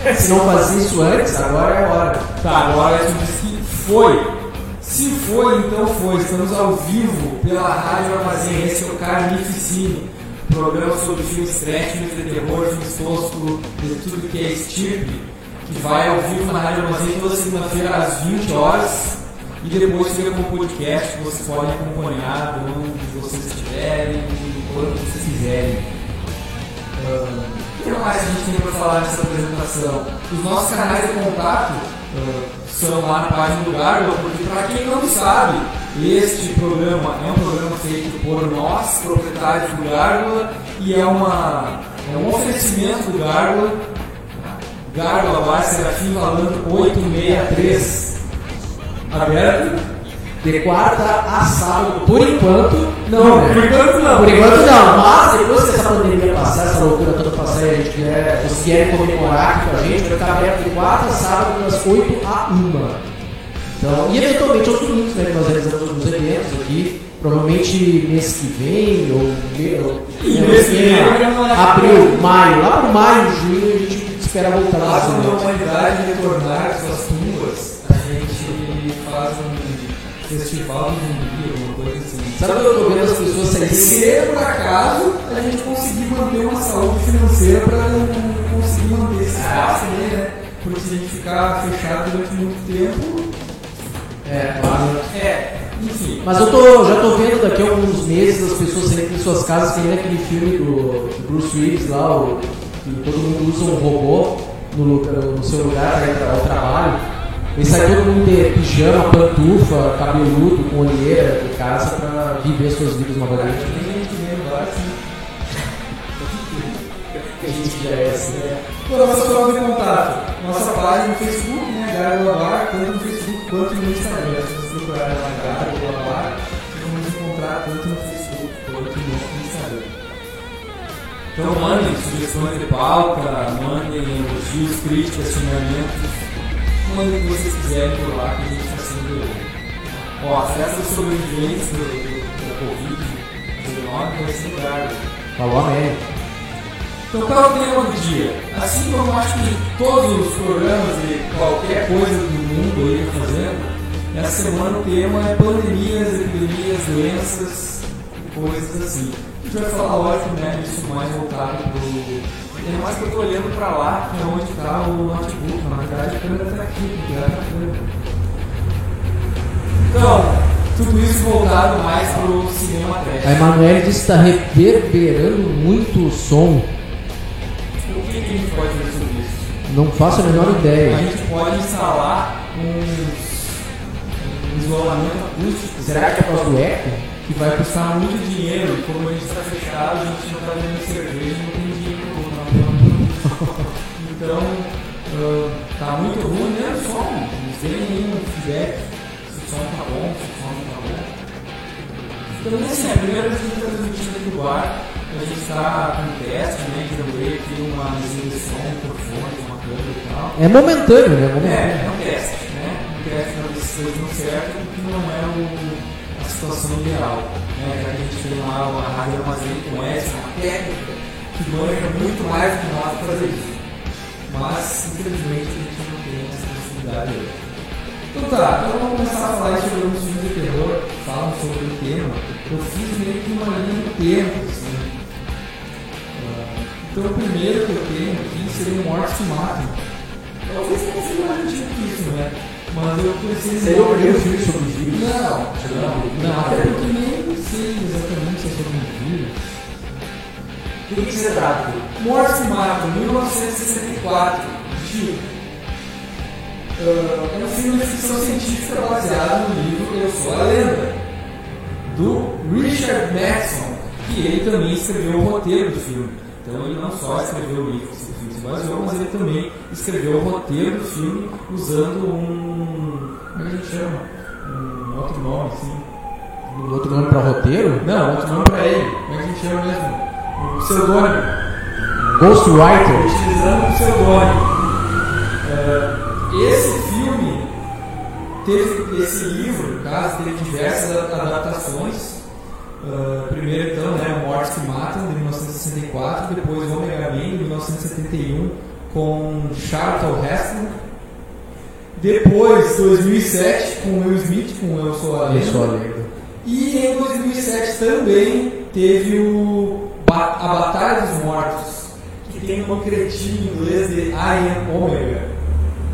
Se não fazia isso antes, agora é a hora. Tá, agora tu disse que foi. Se foi, então foi. Estamos ao vivo pela Rádio Armazém. Esse é o Carnificine, programa sobre filmes trash, filmes de terror, filmes tosco, de tudo que é estirpe, que vai ao vivo na Rádio Armazém toda segunda-feira às 20 horas. E depois fica com o podcast que vocês podem acompanhar de onde vocês estiverem, quando vocês quiserem. Ah, o que mais a gente tem para falar nessa apresentação? Os nossos canais de contato ah, são lá na página do Gárgula, porque para quem não sabe, este programa é um programa feito por nós, proprietários do Gárgula, e é, uma, é um oferecimento do Gárgula, Gárgula Bar Serafim Valando 863, aberto. De quarta a sábado, por enquanto, não, né? Por enquanto não. Por enquanto não, mas depois que essa pandemia passar, essa loucura toda passar e a gente quer, vocês querem comemorar aqui com a gente, vai ficar aberto de quarta sábado, das 8 a 1. Então, e eventualmente aos domingos, né? que Nós realizamos alguns eventos aqui, provavelmente mês que vem, ou, ou E mês que vem, né? abril, maio, lá para maio, junho, a gente espera voltar lá. Caso a né? humanidade retornar suas tumbas, a gente faz um festival de zumbi, alguma coisa assim. Sabe quando eu tô vendo as pessoas saírem? Se por acaso a gente conseguir manter uma saúde financeira para conseguir manter esse espaço aí, né? Porque se a gente ficar fechado durante muito tempo. É, claro. É, enfim. Mas eu tô, já tô vendo daqui a alguns meses as pessoas saindo de suas casas, que nem aquele filme do, do Bruce Willis lá, o, que todo mundo usa um robô no, lugar- no seu lugar para ir para o trabalho. E sai todo mundo de pijama, pantufa, cabeludo, com olheira de casa para viver suas vidas novamente. A assim, né? Toda nossa forma de contato. Nossa página no Facebook, né? Gárgula Bar, tanto no Facebook quanto no Instagram. Se vocês procurarem lá Gárgula Bar, vocês vão nos encontrar tanto no Facebook quanto no Instagram. Então mandem sugestões de pauta, mandem elogios, críticas, xingamentos. Mandem o que vocês quiserem por lá que a gente está sendo. Ó, a festa de sobreviventes do, do, da Covid-19 vai ser. Falou amém. Então qual é o tema do dia? Assim como acho que todos os programas de qualquer coisa do mundo aí fazendo, essa semana o tema é pandemias, epidemias, doenças, coisas assim. A gente vai falar, lógico, né, isso mais voltado pro. Ainda mais que eu tô olhando pra lá, que é onde tá o notebook, na verdade a câmera tá aqui, porque ela tá câmera. Então, tudo isso voltado mais pro cinema trash. A Emanuele disse que está reverberando muito o som. Que, que a gente pode fazer sobre isso? Não faço a menor A ideia. gente pode instalar uns, um isolamento acústico Será que é por causa do eco? que vai custar muito dinheiro. E como a gente está fechado, a gente não está vendendo cerveja, não tem dinheiro para comprar. Então, ah, tá muito ruim né? O som. Não tem nenhum feedback se o som tá bom, se o som não tá bom. Então, assim, a primeira vez que a gente está transmitindo aqui do bar. A gente está com teste, né? Que eu aqui uma mesinha de som, microfone, uma câmera e tal. É momentâneo, né? É, Momentâneo. é um teste, né? Um teste para ver se as coisas dão certo, porque não é o, a situação ideal. Né? Já que a gente tem lá uma rádio armazém com essa, uma técnica que manja muito mais do que nós para fazer isso. Mas, infelizmente, a gente não tem essa possibilidade hoje. Então tá, então vamos começar a falar sobre alguns filmes de terror, falam sobre o tema. Eu fiz meio que uma linha do tempo, assim. Então o primeiro que eu tenho aqui seria o Morte que Matam. Talvez não seja mais antigo que isso, né? Mas eu preciso. Seria o primeiro filme sobre vírus? Não, não, não, até porque nem sei exatamente se é sobre um vírus. Do que se trata? Morte que Matam, 1964. Gil. Ah, é um filme de ficção científica baseado no livro Eu Sou a Lenda, do Richard Matheson, que ele também escreveu o roteiro do filme. Então ele não só escreveu o livro que filme se baseou, mas ele também escreveu o roteiro do filme usando um. Como é que a gente chama? Um outro nome, assim. Um outro nome para roteiro? Não, outro nome pra ele. Como é que a gente chama mesmo? Um pseudônimo Ghostwriter. utilizando um pseudônimo. É, esse filme teve esse livro, no caso, teve diversas adaptações. Uh, primeiro, então, né, Mortes que Matam, de 1964, depois Omega Man, de 1971, com Charlton Heston. Depois, 2007, com Will Smith, com Eu Sou a Lenda. Eu Sou a Lenda. E em 2007 também teve o ba a Batalha dos Mortos, que tem um cretinho em inglês de I Am Omega.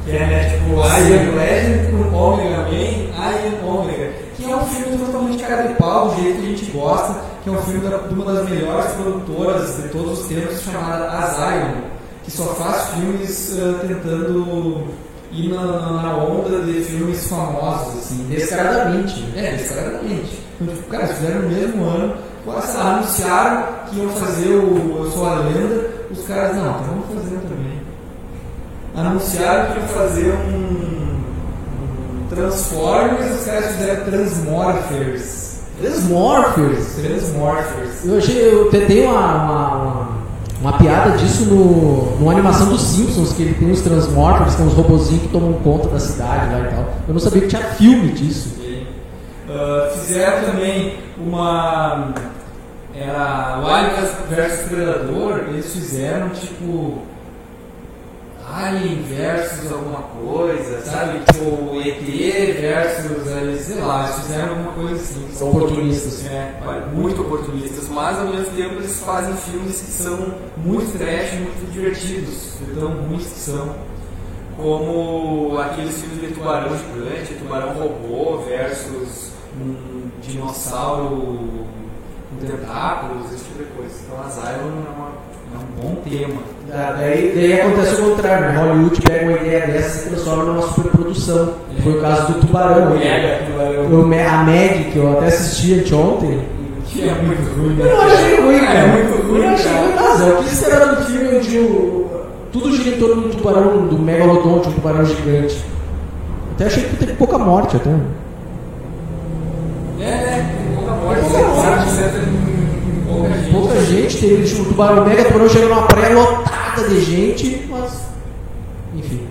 Que é tipo I Am Legend com Omega Man, I Am Omega. Que é um filme totalmente cara de pau, do jeito que a gente gosta, que é um filme de uma das melhores produtoras de todos os tempos, chamada Asylum, que só faz filmes uh, tentando ir na, na, onda de filmes famosos, assim, descaradamente. É, descaradamente. Então, tipo, cara, fizeram no mesmo ano, quase anunciaram que iam fazer o Eu Sou a Lenda, os caras, não, então vamos fazer também. Anunciaram que iam fazer um, um Transformers, os caras fizeram Transmorphers. Transmorphers? Transmorphers. Eu achei, eu tentei uma, uma, uma, uma piada disso no, numa animação dos Simpsons, que ele tem os Transmorphers, que são os robozinhos que tomam conta da cidade lá e tal. Eu não sabia que tinha filme disso. Uh, fizeram também uma. Era Alien versus Predador, eles fizeram tipo. Alien versus alguma coisa, sabe? Tipo ET versus, sei lá, eles fizeram alguma coisa assim. São oportunistas. É, muito oportunistas, mas ao mesmo tempo eles fazem filmes que são muito trash, muito divertidos, de tão ruins que são. Como aqueles filmes de tubarão gigante, tubarão robô versus um dinossauro com tentáculos, esse tipo de coisa. Então Asylum é, uma, um bom tema. daí, daí acontece o contrário, né? Hollywood pega uma ideia dessa e transforma numa superprodução. É. Foi o caso do Tubarão. Mega Tubarão. a Meg, que eu até assisti anteontem. Que é muito ruim. Eu achei ruim, cara. É muito ruim. Eu achei ruim. Mas é o que esperava do filme onde o, tudo gira em torno do tubarão, do megalodonte, um tubarão gigante. Até achei que teve pouca morte até. É, né? Pouca morte, Pouca morte. Pouca. Pouca gente, teve o tubarão mega tubarão chegando numa praia lotada de gente, mas. Enfim.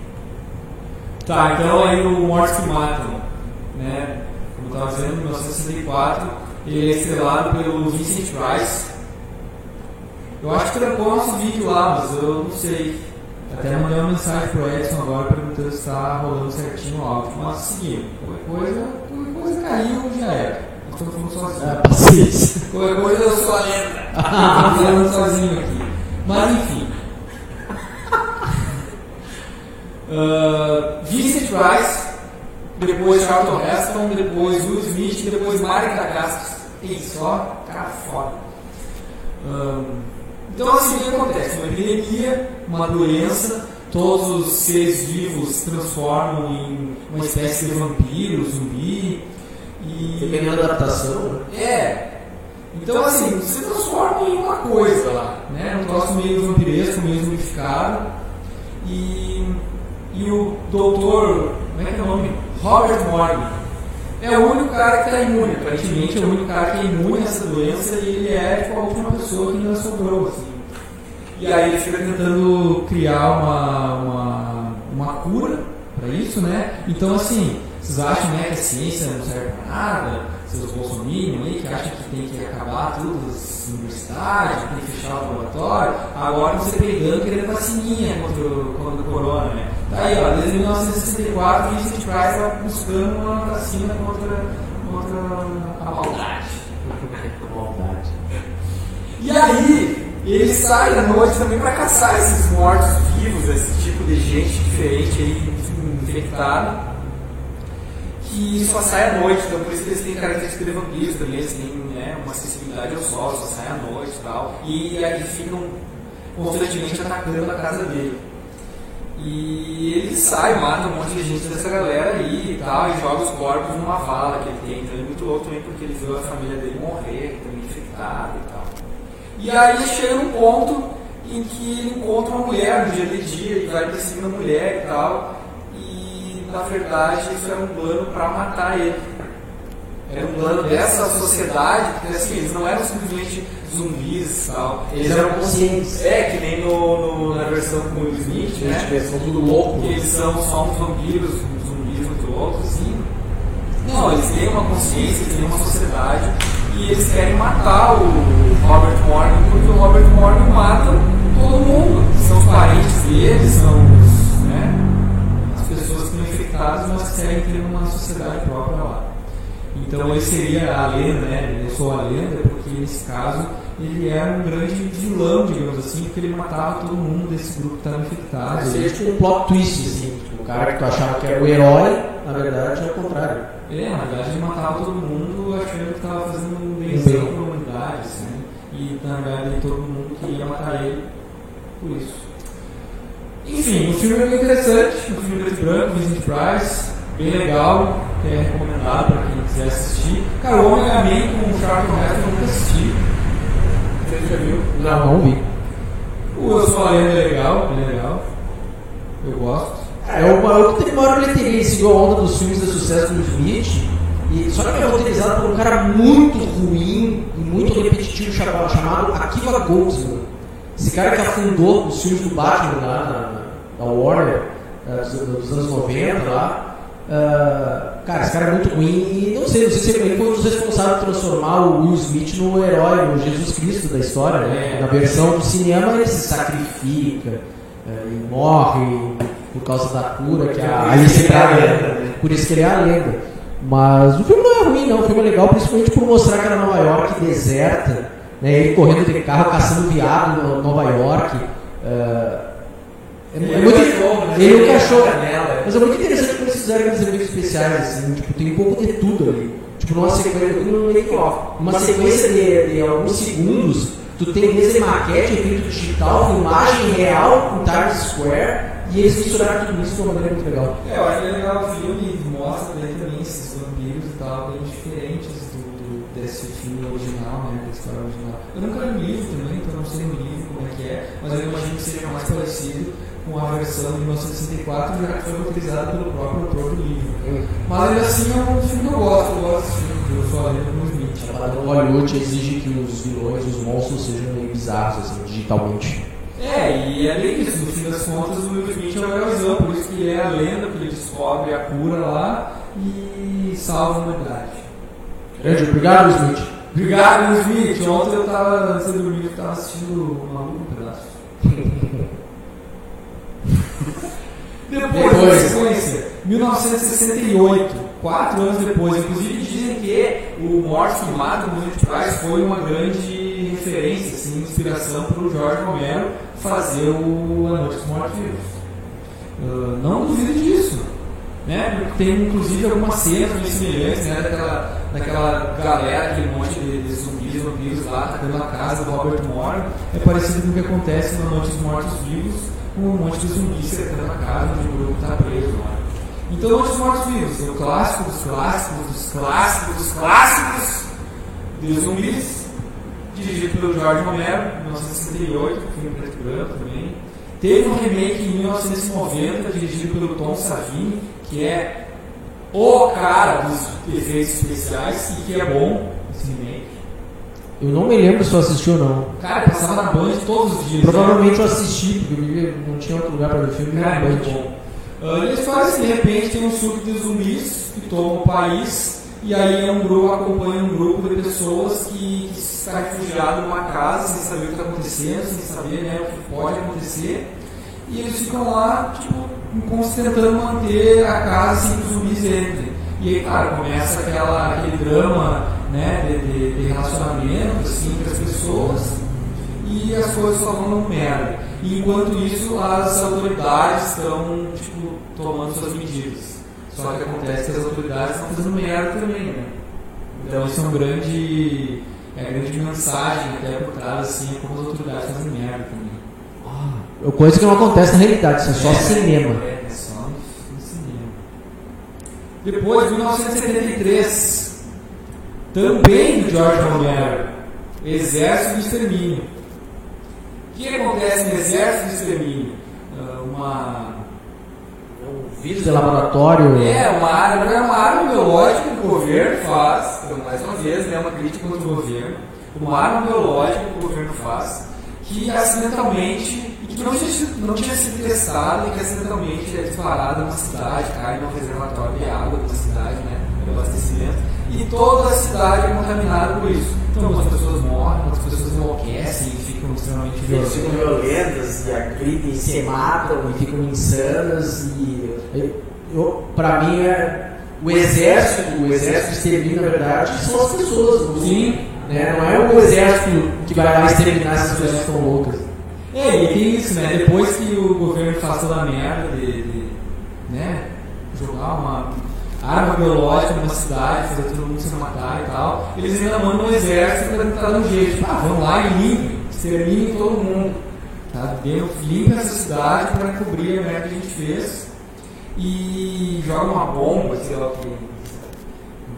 Tá, então aí o Mortes que né? Como eu estava dizendo, em 1964, ele é estrelado pelo Vincent Price. Eu acho que trancou nosso vídeo lá, mas eu não sei. Até mandei uma mensagem pro Edson agora perguntando se está rolando certinho o áudio. Mas seguimos. Qualquer coisa, coisa caiu, já era. Estamos falando sozinho. Paciência. Qualquer coisa eu sou a lenda. Estou sozinho aqui. Mas enfim. Uh, Vincent Price, depois Charlton Heston, depois Will Smith, depois Marek Dacascos. Tem só cara foda. Então assim, o que acontece? Uma epidemia, uma doença, todos os seres vivos se transformam em uma espécie de vampiro, zumbi. E... Dependendo da adaptação. É. Então assim, se transforma em uma coisa lá, né? Um troço meio vampiresco, meio zumbificado. E, e o doutor, como é que é o nome? Robert Morgan. É o único cara que está imune, aparentemente é o único cara que é imune a essa doença e ele é tipo, a última pessoa que ainda sobrou. Assim. E aí ele fica tentando criar uma, uma, uma cura para isso, né? Então assim, vocês acham né, que a ciência não serve para nada? Seus bolsominions aí que acham que tem que acabar tudo as universidades, tem que fechar o laboratório, agora você pegando querendo vacininha contra o, contra o corona, né? Tá aí, ó, desde 1964 Vincent Price está buscando uma vacina contra, contra a maldade. Maldade. E aí, ele sai à noite também para caçar esses mortos vivos, esse tipo de gente diferente aí, infectada, que só sai à noite, então por isso que eles têm característica de vampiros também, eles têm né, uma sensibilidade ao sol, só sai à noite e tal, e aí ficam constantemente atacando a casa dele. E ele sai, mata um monte de gente dessa galera aí e tal, e joga os corpos numa vala que ele tem. Então ele é muito louco também porque ele viu a família dele morrer, também infectada e tal. E aí chega um ponto em que ele encontra uma mulher no dia de dia e vai perseguindo a mulher e tal. Na verdade isso era um plano para matar ele. Era um plano dessa sociedade, porque assim, eles não eram simplesmente zumbis e tal. Eles eram conscientes. É, que nem no, no na versão com o Smith, né? Eles são tudo louco. Que eles são só uns vampiros, uns zumbis muito loucos, assim. têm uma consciência, eles têm uma sociedade e eles querem matar o Robert Morgan porque o Robert Morgan mata todo mundo. São os parentes dele, são os, né, as pessoas que infectadas, mas querem ter uma sociedade própria lá. Então ele seria a lenda, né? Eu sou a lenda porque nesse caso ele era um grande vilão, digamos assim, porque ele matava todo mundo desse grupo que estava infectado. Seria tipo um plot twist, assim, tipo, o cara que tu achava que era o herói, na verdade é o contrário. É, na verdade ele matava todo mundo achando que estava fazendo um benzão para a humanidade, assim, e na verdade todo mundo queria matar ele por isso. Enfim, o filme é bem interessante, um filme preto e branco, Vincent Price, bem legal, é recomendado para quem quiser assistir. Cara, o Homem-Man com o Charlton Heston eu nunca assisti. Você já viu? Não, não vi. O Eu Sou a Lenda é legal, bem legal. Eu gosto. É o maluco que teve maior bilheteria, seguiu a onda dos filmes de sucesso do Smith. E, só que é roteirizado por um cara muito ruim e muito repetitivo chamado, chamado Akiva Goldsman. Esse cara que afundou os filmes do Batman lá na, na Warner, uh, dos, anos 90 lá. Uh, cara, esse cara é muito ruim e não sei, não sei se ele foi um dos responsáveis por transformar o Will Smith no herói, no Jesus Cristo da história, né? Na versão do cinema ele se sacrifica uh, e morre por causa da cura, que é a Alice lenda, por isso que ele é a lenda. Mas o filme não é ruim, não. O filme é legal, principalmente por mostrar que era Nova York deserta, né? ele correndo de carro, caçando viado em Nova York. Uh, é, é muito, ele é um cachorro. Mas é muito interessante como eles fizeram aqueles efeitos especiais, assim, tipo, tem um pouco de tudo ali. Tipo, numa sequência, uma sequência de, de alguns segundos, tu tem desde maquete, efeito digital, imagem real com Times Square, e eles misturaram tudo isso de uma maneira muito legal. É, eu acho que é legal o filme, mostra também esses vampiros e tal, bem desse filme original, né, da história original. Eu nunca li o livro também, então não sei no livro como é que é, mas eu imagino que seja mais parecido com a versão de 1964, já que foi utilizada pelo próprio autor do livro. Mas ainda assim é um filme que eu gosto, eu gosto desse filme, eu sou lenda do Smith. A Hollywood exige que os vilões, os monstros sejam meio bizarros, assim, digitalmente. É, e é bem isso, no fim das contas o Will Smith é o heróizão, por isso que ele é a lenda, porque ele descobre a cura lá e salva a humanidade. Grande, obrigado, Smith. Obrigado, Will Smith. Ontem eu estava, antes de dormir, eu estava assistindo o Maluco um pedaço. Depois, depois, na sequência, 1968, quatro anos depois. Inclusive dizem que o Morte que mata o William Price foi uma grande referência, assim, inspiração para o Jorge Romero fazer o A Noite dos Mortos Vivos. Uh, não duvido disso. Né? Tem inclusive algumas cenas bem semelhantes né? daquela, daquela galera, aquele monte de, de zumbis, vampiros lá atacando a casa do Robert Morgan. É parecido com o que acontece na Noite dos Mortos Vivos, com um monte de zumbis cercando a casa onde o grupo está preso lá. Então, Noite dos Mortos Vivos é o clássico dos clássicos, dos clássicos, dos clássicos dos zumbis, dirigido pelo Jorge Romero, em 1968, filme preto e branco também. Teve um remake em 1990, dirigido pelo Tom Savini, que é o cara dos efeitos especiais e que é bom esse remake. Eu não me lembro se eu assisti ou não. Cara, passava na Band todos os dias. Provavelmente né? eu assisti, porque não tinha outro lugar para ver filme. Cara, é bom. Uh, eles fazem, de repente, tem um surto de zumbis que tomam o país, e aí é um grupo acompanha um grupo de pessoas que, que está refugiado numa casa sem saber o que está acontecendo, sem saber né, o que pode acontecer, e eles ficam lá, tipo, tentando manter a casa sem que os zumbis entrem. E aí, claro, começa aquela, aquele drama né, de, de, de relacionamento assim, entre as pessoas e as coisas só vão merda. E enquanto isso, as autoridades estão tipo, tomando suas medidas. Só que acontece que as autoridades estão fazendo merda também, né? Então isso é um grande. É grande mensagem até por trás, assim, como as autoridades fazem merda também. Ah, coisa que não acontece na realidade, isso é só é, cinema. É, é só no, cinema. Depois, 1973, também do George Romero, Exército do Extermínio. O que acontece no Exército do Extermínio? Uh, uma vírus de laboratório. É, uma arma, é uma arma biológica que o governo faz, então, mais uma vez, né, uma crítica contra o governo, uma arma biológica que o governo faz, que acidentalmente, que não tinha, não tinha sido testada e que acidentalmente é disparada numa cidade, cai num reservatório de água da cidade, né, de abastecimento, e toda a cidade é contaminada por isso. Então algumas pessoas morrem, outras pessoas enlouquecem e ficam extremamente Eles ficam violentas. violentas e agridem, se matam e ficam insanas e pra mim é o exército, o exército extermina na verdade são as pessoas, Sim. né? Não é o exército que vai lá exterminar essas pessoas que estão loucas. É, e tem isso, né? Depois que o governo faz toda a merda de, de, né, jogar uma arma biológica numa cidade, fazer todo mundo se matar e tal, eles ainda mandam o exército pra tentar dar um jeito. Tipo, ah, vamos lá e limpem, exterminem todo mundo. Tá? Limpa essa cidade para cobrir a merda que a gente fez e joga uma bomba, sei lá o que.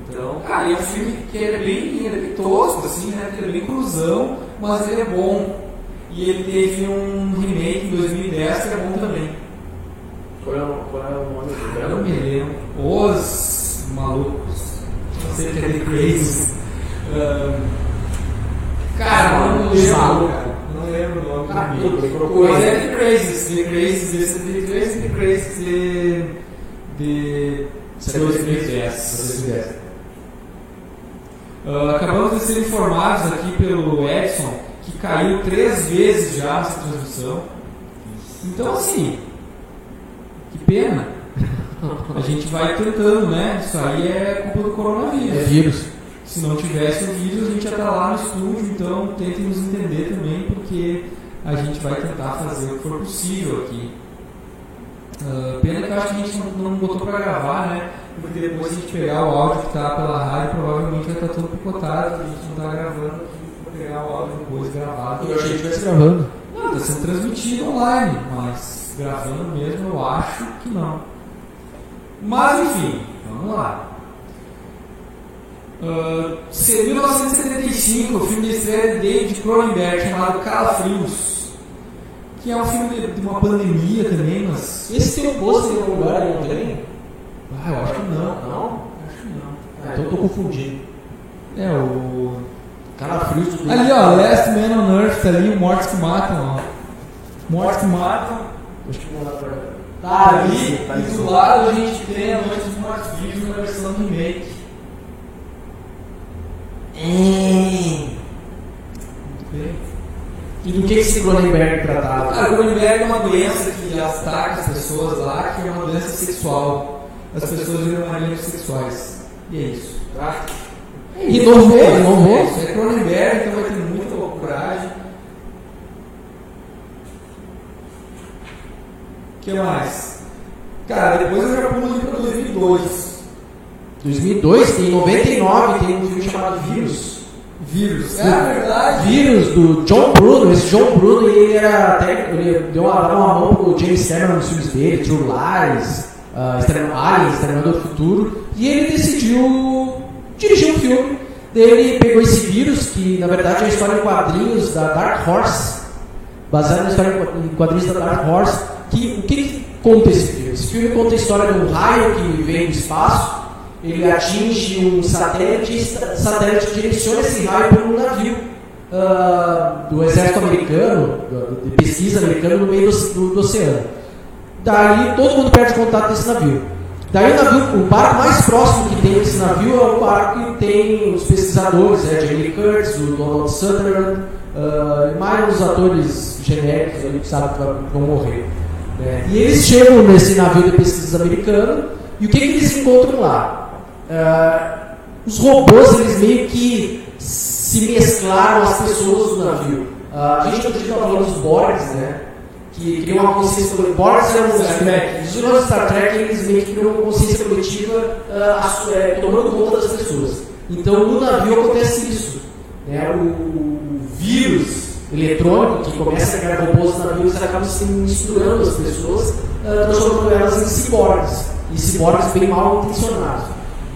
Então, cara, é um filme que ele é bem, ele é bem tosco, assim, né? Ele é bem cruzão, mas ele é bom. E ele teve um remake em 2010 que é bom também. Qual é, o- qual é o nome do Eu não me lembro. Os malucos. Não sei o que é The Crazy. Ahn, cara, não Os lembro. malucos. cara. Não lembro o nome Ah, do remake. Mas é The Crazy. The Crazy, esse é The Crazy, The Crazy de. de. 2010. Ah, acabamos de ser informados aqui pelo Edson que caiu três vezes já essa transmissão. Então, assim, que pena. A gente vai tentando, né? Isso aí é culpa do É coronavírus. vírus. Se não tivesse o vírus, a gente ia estar lá no estúdio, então tentem nos entender também, porque a gente vai tentar fazer o que for possível aqui. Ah, pena que eu acho que a gente não, não botou pra gravar, né? Porque depois a gente pegar o áudio que tá pela rádio, provavelmente vai estar todo picotado, a gente não tá gravando pegar o áudio depois gravado. Eu achei que estivesse gravando. Não, está sendo transmitido online, mas gravando mesmo eu acho que não. Mas enfim, vamos lá. Uh, 1975, o filme de estreia de David Cronenberg chamado Calafrios, que é um filme de, de uma pandemia também, mas. Esse tem um pôster em algum lugar, não tem? Ah, eu acho que não. Não? Acho que não. Ah, então eu tô confundindo. É o. Calafrios do Ali ó, Last Man on Earth, tá ali, o Mortos que Matam, ó. Mortos que Matam. Acho que não dá pra. Tá ali, e do lado a gente tem a Noite dos Mortos Vivos na versão remake. Muito bem. E do que que esse Cronenberg tratava? Cara, o Cronenberg é uma doença que ataca as pessoas lá, que é uma doença sexual. As pessoas viram manias sexuais. E é isso, tá? E inovou, É inovou. É Cronenberg, então vai ter muita loucuragem. O que mais? Cara, depois eu já pulo ali pra 2002. 2002, tem 99, tem um filme chamado Vírus. Vírus. É verdade. Vírus do John Bruno. Esse John Bruno ele era técnico, ele deu uma, uma mão pro James Cameron nos filmes dele, True Lies, uh, Aliens, Exterminador do Futuro. E ele decidiu dirigir um filme. Ele pegou esse vírus, que na verdade é a história em quadrinhos da Dark Horse, baseado na história em quadrinhos da Dark Horse. Que, o que, conta esse filme? Esse filme conta a história de um raio que vem do espaço, ele atinge um satélite e esse satélite direciona esse raio para um navio ah, do exército americano, de pesquisa americano, no meio do, do- do oceano. Daí todo mundo perde contato desse navio. Daí o navio, o barco mais próximo que tem desse navio é o barco que tem os pesquisadores, né, Jamie Curtis, o Donald Sutherland, e mais uns atores genéricos ali que sabem que vão morrer. né. E eles chegam nesse navio de pesquisa americano e o que, que eles encontram lá? Ah, os robôs eles meio que se mesclaram às pessoas do navio. Ah, a gente outro dia estava falando dos Borgs, né? Que criam uma consciência coletiva. Borgs eram os Star Trek. os vilões Star Trek, eles meio que criam uma consciência coletiva assu- é, tomando conta das pessoas. Então no navio acontece isso. Né? O, o vírus eletrônico que começa a criar robôs eles acabam se misturando as pessoas, ah, transformando elas em ciborgues. E ciborgues bem mal intencionados.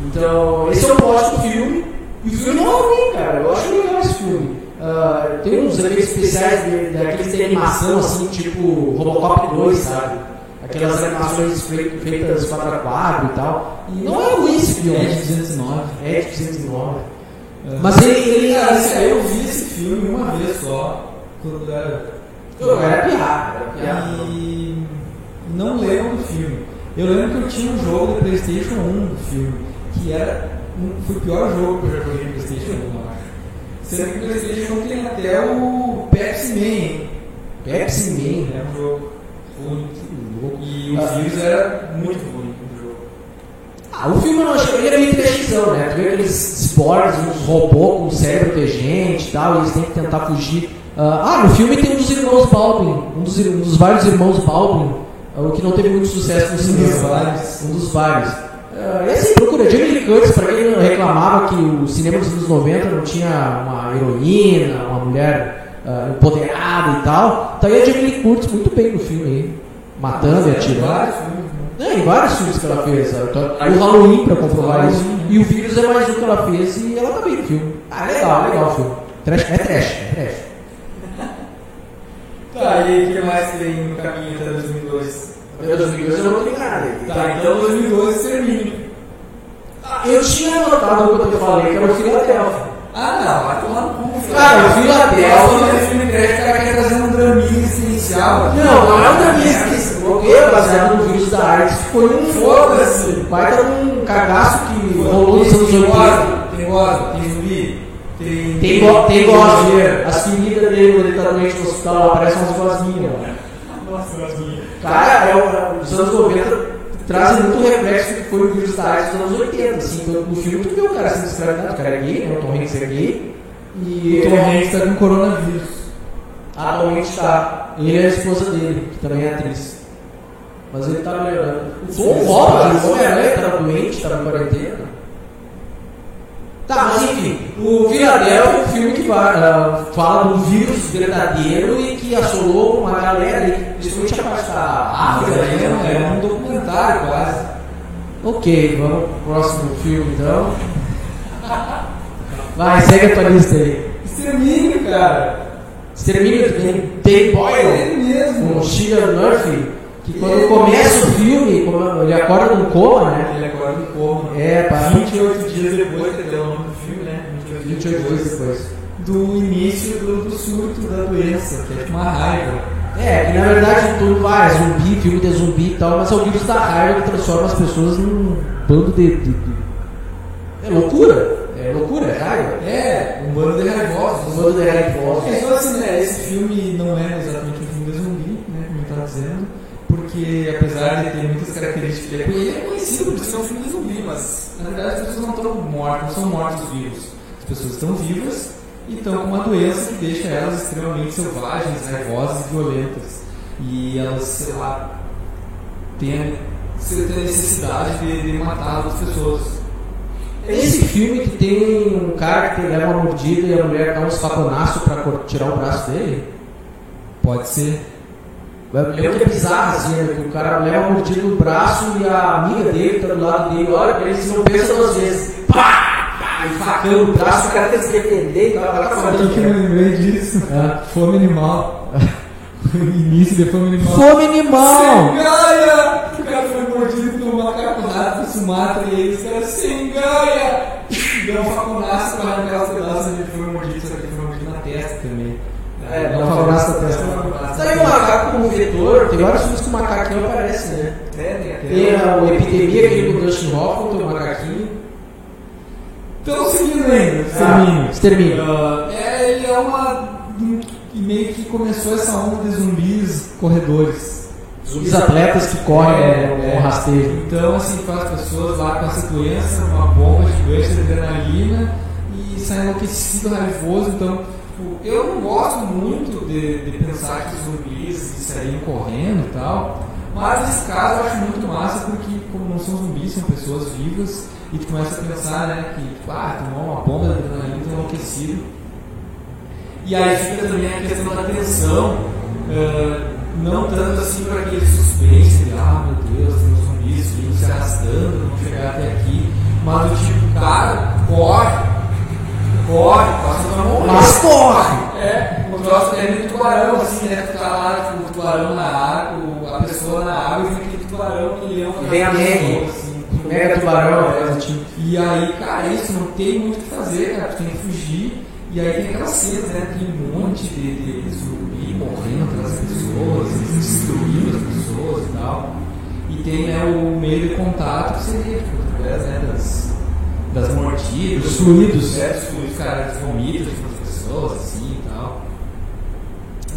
Então, esse é o plot do filme. E o filme não é ruim, cara. Eu acho legal esse filme. Ah, tem uns efeitos especiais de- daqueles de animação, assim, tipo Robocop 2, sabe? Aquelas animações fei- feitas quadro a quadro e tal. E não é ruim esse filme. É de 209. É de 209. Mas ele, ele assim, eu vi esse filme uma vez só, quando era. Eu era piada, era piada. E não lembro do filme. Eu lembro que eu tinha um jogo da Playstation 1 do filme. que era um, foi o pior jogo que eu já joguei no Playstation 1, eu acho. Sendo que o Playstation 1 tem até o Pepsi Man, hein? Pepsi Man. É um jogo ruim. E o vírus era muito ruim no jogo. Ah, o filme eu não achei, ele era meio trashzão, né? Tu vê aqueles cyborgs, uns robôs com cérebro inteligente e tal, e eles têm que tentar fugir. Ah, ah, no filme tem um dos irmãos Baldwin, um dos, um dos vários irmãos Baldwin, ah, o que não teve muito sucesso no cinema. Um dos vários. Ah, e Jamie Lee Curtis, pra quem reclamava que o cinema dos anos 90 não tinha uma heroína, uma mulher ah, empoderada e tal, tá aí a Jamie Lee Curtis muito bem no filme aí, matando e atirando. Vários filmes, né? É, em vários filmes que ela fez. sabe? Então, o Halloween pra comprovar isso. E o vírus é mais um que ela fez e ela tá bem no filme. Ah, legal, legal o filme. Trash, é trash, é trash. Tá, e aí o que mais tem no caminho até 2002? Eu 2002 eu não tenho nada. Tá, então 2012 termina. Eu tinha anotado quando eu falei que era o Philadelphia. Ah não, vai tomar no cu. Cara, o Philadelphia- é filme grande, o cara quer trazer um draminha existencial. Não, não é um draminha que é baseado no vírus da AIDS. Foi um Foda-se. Vai dar um cagaço que rolou nos Tem anos 80. gosto, tem gosto, tem zumbi, tem. Tem, go tem gosminha. As feridas dele, doente no hospital, aparecem umas gosminhas. né? Nossa, gosminha. Cara, é o- os anos 90 trazem muito reflexo do que foi o vírus da AIDS dos anos 80. Assim, no filme tu vê o cara sendo escravizado, o cara é gay, né? O Tom Hanks é gay. E O Tom ele Hanks tá com coronavírus. atualmente está. Ele é a esposa dele, que também é atriz. Mas ele tá melhorando. O Tom Holland, o Homem-Aranha, tava doente, tava em quarentena. Tá, mas enfim, o Philadelphia é um filme que fala do vírus verdadeiro e que assolou uma galera, e principalmente a parte da Ah, África. aí é um, é um documentário quase. Ok, vamos pro próximo filme então. Vai, segue a tua lista aí. Extermínio, cara. Extermínio tem Dave Boyle Ele mesmo. com o Cillian Murphy, que quando começa o filme, ele acorda num coma, né? Ele agora no coma. É, pá. 28 dias depois, que deu o nome do filme, né? 28 dias depois. Do início do, do surto da doença, que é tipo uma raiva. É, que na verdade tudo vai, é zumbi, filme de zumbi e tal, mas é o vírus da raiva que transforma as pessoas num bando de. de- de- É loucura! É loucura, é raiva. É, um bando de raivosos. Um bando de raivosos. É, então assim, né, esse filme não é exatamente um filme de zumbi, né, como eu estava dizendo, porque apesar de ter muitas características, ele é- ele é conhecido por ser um filme de zumbi, mas na verdade as pessoas não estão mortas, não são mortos vivos. As pessoas estão vivas e estão com uma doença que deixa elas extremamente selvagens, raivosas e violentas. E elas, sei lá, têm a têm a necessidade de, de matar outras pessoas. É esse filme que tem um cara que leva uma mordida e a mulher dá um espaconaço pra cor- tirar o braço dele? Pode ser. Eu lembro que é bizarro assim, né? Que o cara leva uma mordida no braço e a amiga dele que tá do lado dele olha pra ele e não pensa duas vezes. Pá! Pá! E facando o braço, o cara tem que se defender e tal. Tá Sabe o que eu lembrei disso? É. Fome animal. início de fome animal. Fome animal! Sengaia! O cara foi mordido por um macaco rato de Sumatra e eles caras, Sengaia! Deu um faconaço para arrancar os pedaços ele foi mordido, só que ele foi mordido na testa também. É, dá um faconaço na testa. Sabe o macaco como vetor? Tem vários filmes que o macaquinho aparece, né? É, tem a, Epidemia, aquele do Dustin Hoffman, tem o macaquinho. Então, seguindo ainda, Ah, extermínio. Ah, é, ele é uma. que meio que começou essa onda de zumbis corredores. Zumbis atletas que correm é, com rasteiro. Então, assim, as pessoas lá com essa doença, uma bomba gigante de adrenalina e sai enlouquecido, raivoso. Então, eu não gosto muito de, de pensar que os zumbis sairiam correndo e tal. Mas nesse caso eu acho muito massa porque, como não são zumbis, são pessoas vivas e tu começa a pensar, né, que, tipo, ah, tomou uma bomba de adrenalina, enlouquecido. E aí fica também a questão da tensão, eh, não tanto assim para aquele suspense de, ah, meu Deus, tem zumbis vindo se arrastando, vão chegar até aqui, mas do tipo, cara, corre, corre, passa pra morrer. Mas corre! É, o troço é meio tubarão, assim, né? Tu tá lá, tipo, o tubarão na água, a pessoa na água e vem aquele tubarão, aquele leão. Vem a Meg. assim. Mega tubarão, é, tipo. E aí, cara, isso não tem muito o que fazer, cara. Tu tem que fugir. E aí tem aquelas cenas, né? Tem um monte de, de zumbi morrendo pelas pessoas, destruindo as pessoas e tal. E tem né, o meio de contato que seria tipo, através né, das, das mordidas, Dos fluidos. é, dos fluidos, cara, das pessoas, assim e tal.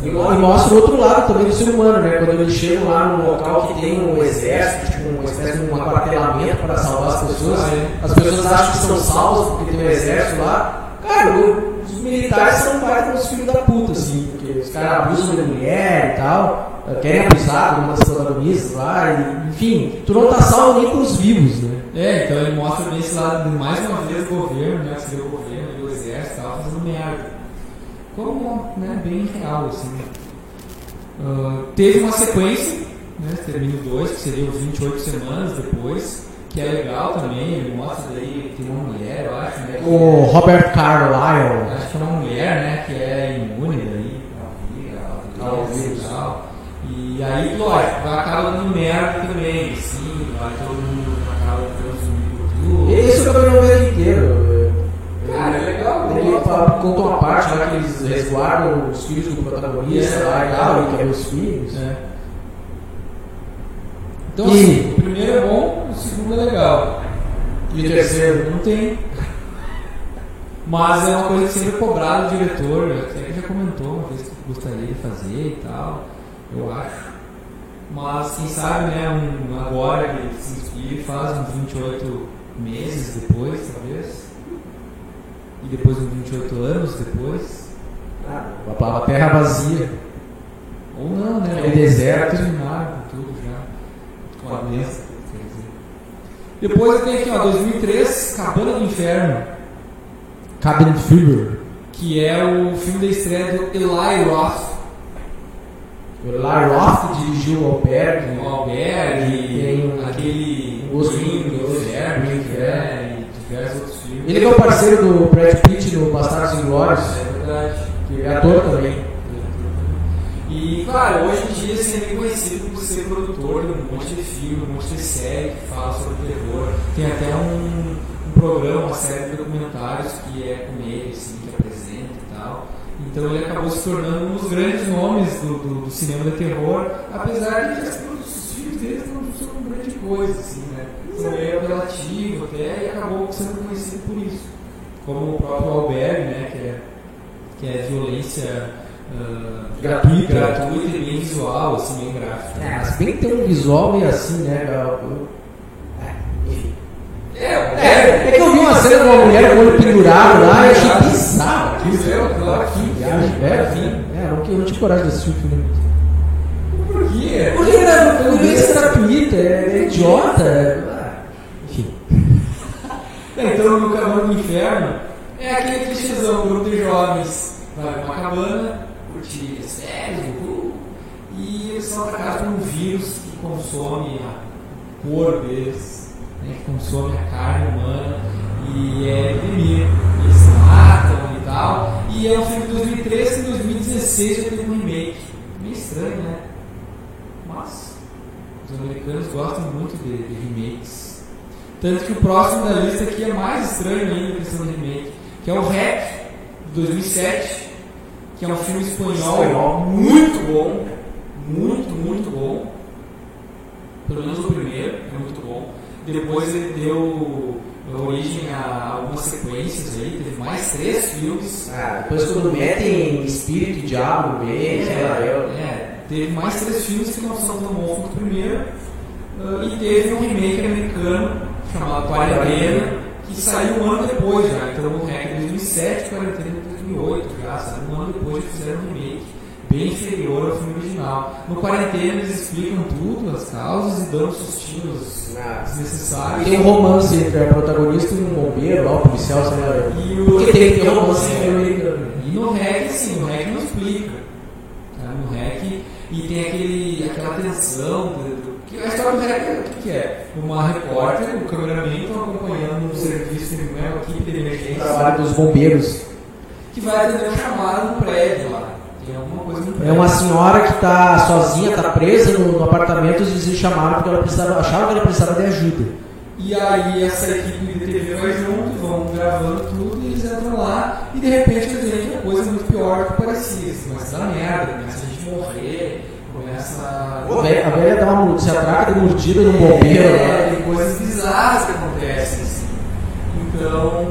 E e mostra o outro lado também do ser humano, né? Quando eles chegam lá num local que tem um exército, tipo uma espécie de um aquartelamento para salvar as pessoas, Ah, é. as pessoas acham que são salvas porque tem um exército lá. Cara, os militares são quase uns filhos da puta, assim, porque os caras abusam de mulher e tal, querem abusar de uma das protagonistas lá, e, enfim, tu não tá salvo nem pros vivos, né? É, então ele mostra bem esse lado, de, mais uma vez, do governo, né? Que seria o governo e o exército e tal, fazendo merda. Como, né, bem real, assim. Ah, teve uma sequência, né? Termina o 2, que seria os 28 semanas depois, que é legal também, ele mostra daí que tem uma mulher, eu acho, né? O Robert Carlyle, Acho que é uma mulher, né, que é imune daí ao vírus vírus. e tal. E aí, lógico, vai acaba dando merda também, sim, vai todo esse eu também não vejo inteiro. Cara, é legal, Ele conta uma parte lá que eles resguardam os filhos do protagonista É, lá e é. tal, e quer ver os filhos. É. Então, E- assim, o primeiro é bom, o segundo é legal. E o terceiro? Não tem. Mas é uma coisa que sempre é cobrada do diretor, né? até que já comentou uma vez que gostaria de fazer e tal, eu acho. Mas quem sabe, né, um, agora que ele se inspira e faz uns 28 meses depois, talvez. E depois uns 28 anos depois. A palavra terra vazia. Ou não, né? É deserto. Terminaram com tudo já. Com a doença, quer dizer. Depois tem aqui, ó, 2003, Cabana do Inferno. Cabin Fever. que é o filme da estreia do Eli Roth, O Eli Roth dirigiu o Albergue. o Albergue, Tem um- aquele Os Green, Green, Os os Vermes, Green, é, e Ele é o parceiro do Brad Pitt no Bastardos Inglórios, É verdade. que é ator também. E, claro, hoje em dia assim, é bem conhecido por ser produtor de um monte de filme, um monte de série que fala sobre terror. Tem até um, um programa, uma série de documentários que é com ele, assim, que apresenta e tal. Então ele acabou se tornando um dos grandes nomes do, do, do cinema de terror, apesar de que os filmes dele não são grande coisa, assim, né? São meio apelativo até e acabou sendo conhecido por isso. Como o próprio Alberg, né? Que é, que é violência ah, Gratuita. gratuita e bem visual, assim, bem gráfico. É, mas bem tem um visual meio assim, né? É, enfim. É, É, é que eu vi uma cena de uma mulher com o olho pendurado lá e achei bizarro aquilo. Isso, claro. Que viagem, é, enfim. É, não, eu não tinha coragem de assistir o filme. Por quê? Porque né, violência gratuita, é, é idiota. É-. Então, no Cabana do Inferno, é aquele clichêzão, um grupo de jovens vai pra uma cabana, curtir uh, e eles são atacados por um vírus que consome a cor deles, né, que consome a carne humana, e é epidemia. Eles se matam e tal, e é um filme de 2013 e em 2016 já teve um remake. Meio estranho, né? Mas os americanos gostam muito de, de remakes. Tanto que o próximo da lista aqui é mais estranho ainda em questão de remake, que é o Rec, de 2007, que é um filme espanhol, muito bom, muito, muito bom. Pelo menos o primeiro é muito bom. Depois ele deu origem a algumas sequências aí, teve mais três filmes. Ah, depois quando metem espírito e diabo no meio, sei lá, eu. É, teve mais três filmes que não são tão bons quanto o primeiro. ah, e teve um remake americano chamado Quarentena, que saiu um ano depois já. Então o REC é 2007, Quarentena é 2008 já. Saiu um ano depois que fizeram um remake, bem inferior ao filme original. No Quarentena eles explicam tudo, as causas, e dão os sustinhos desnecessários. Tem um romance entre a protagonista e um bombeiro, lá, o policial, sei lá. E o- Porque tem que ter romance americano. E no REC, sim, no REC não explica. Tá? No REC, e tem aquele, aquela tensão. A história do REC, o que, que é? Uma repórter, um cameraman estão acompanhando um serviço, né, uma equipe de O emergência, trabalho dos bombeiros. que vai atender um chamado no prédio lá. É uma senhora que está sozinha, está presa no, no apartamento e eles chamaram porque ela precisava, achava que ela precisava de ajuda. E aí essa equipe de TV vai junto, vão gravando tudo e eles entram lá e de repente eles veem que a coisa é muito pior do que parecia. Assim, começa a dar merda, começa a gente morrer, começa a. Velha, a velha dá uma, se atraca de mordida no bombeiro lá. É, tem coisas bizarras que acontecem. Assim. Então.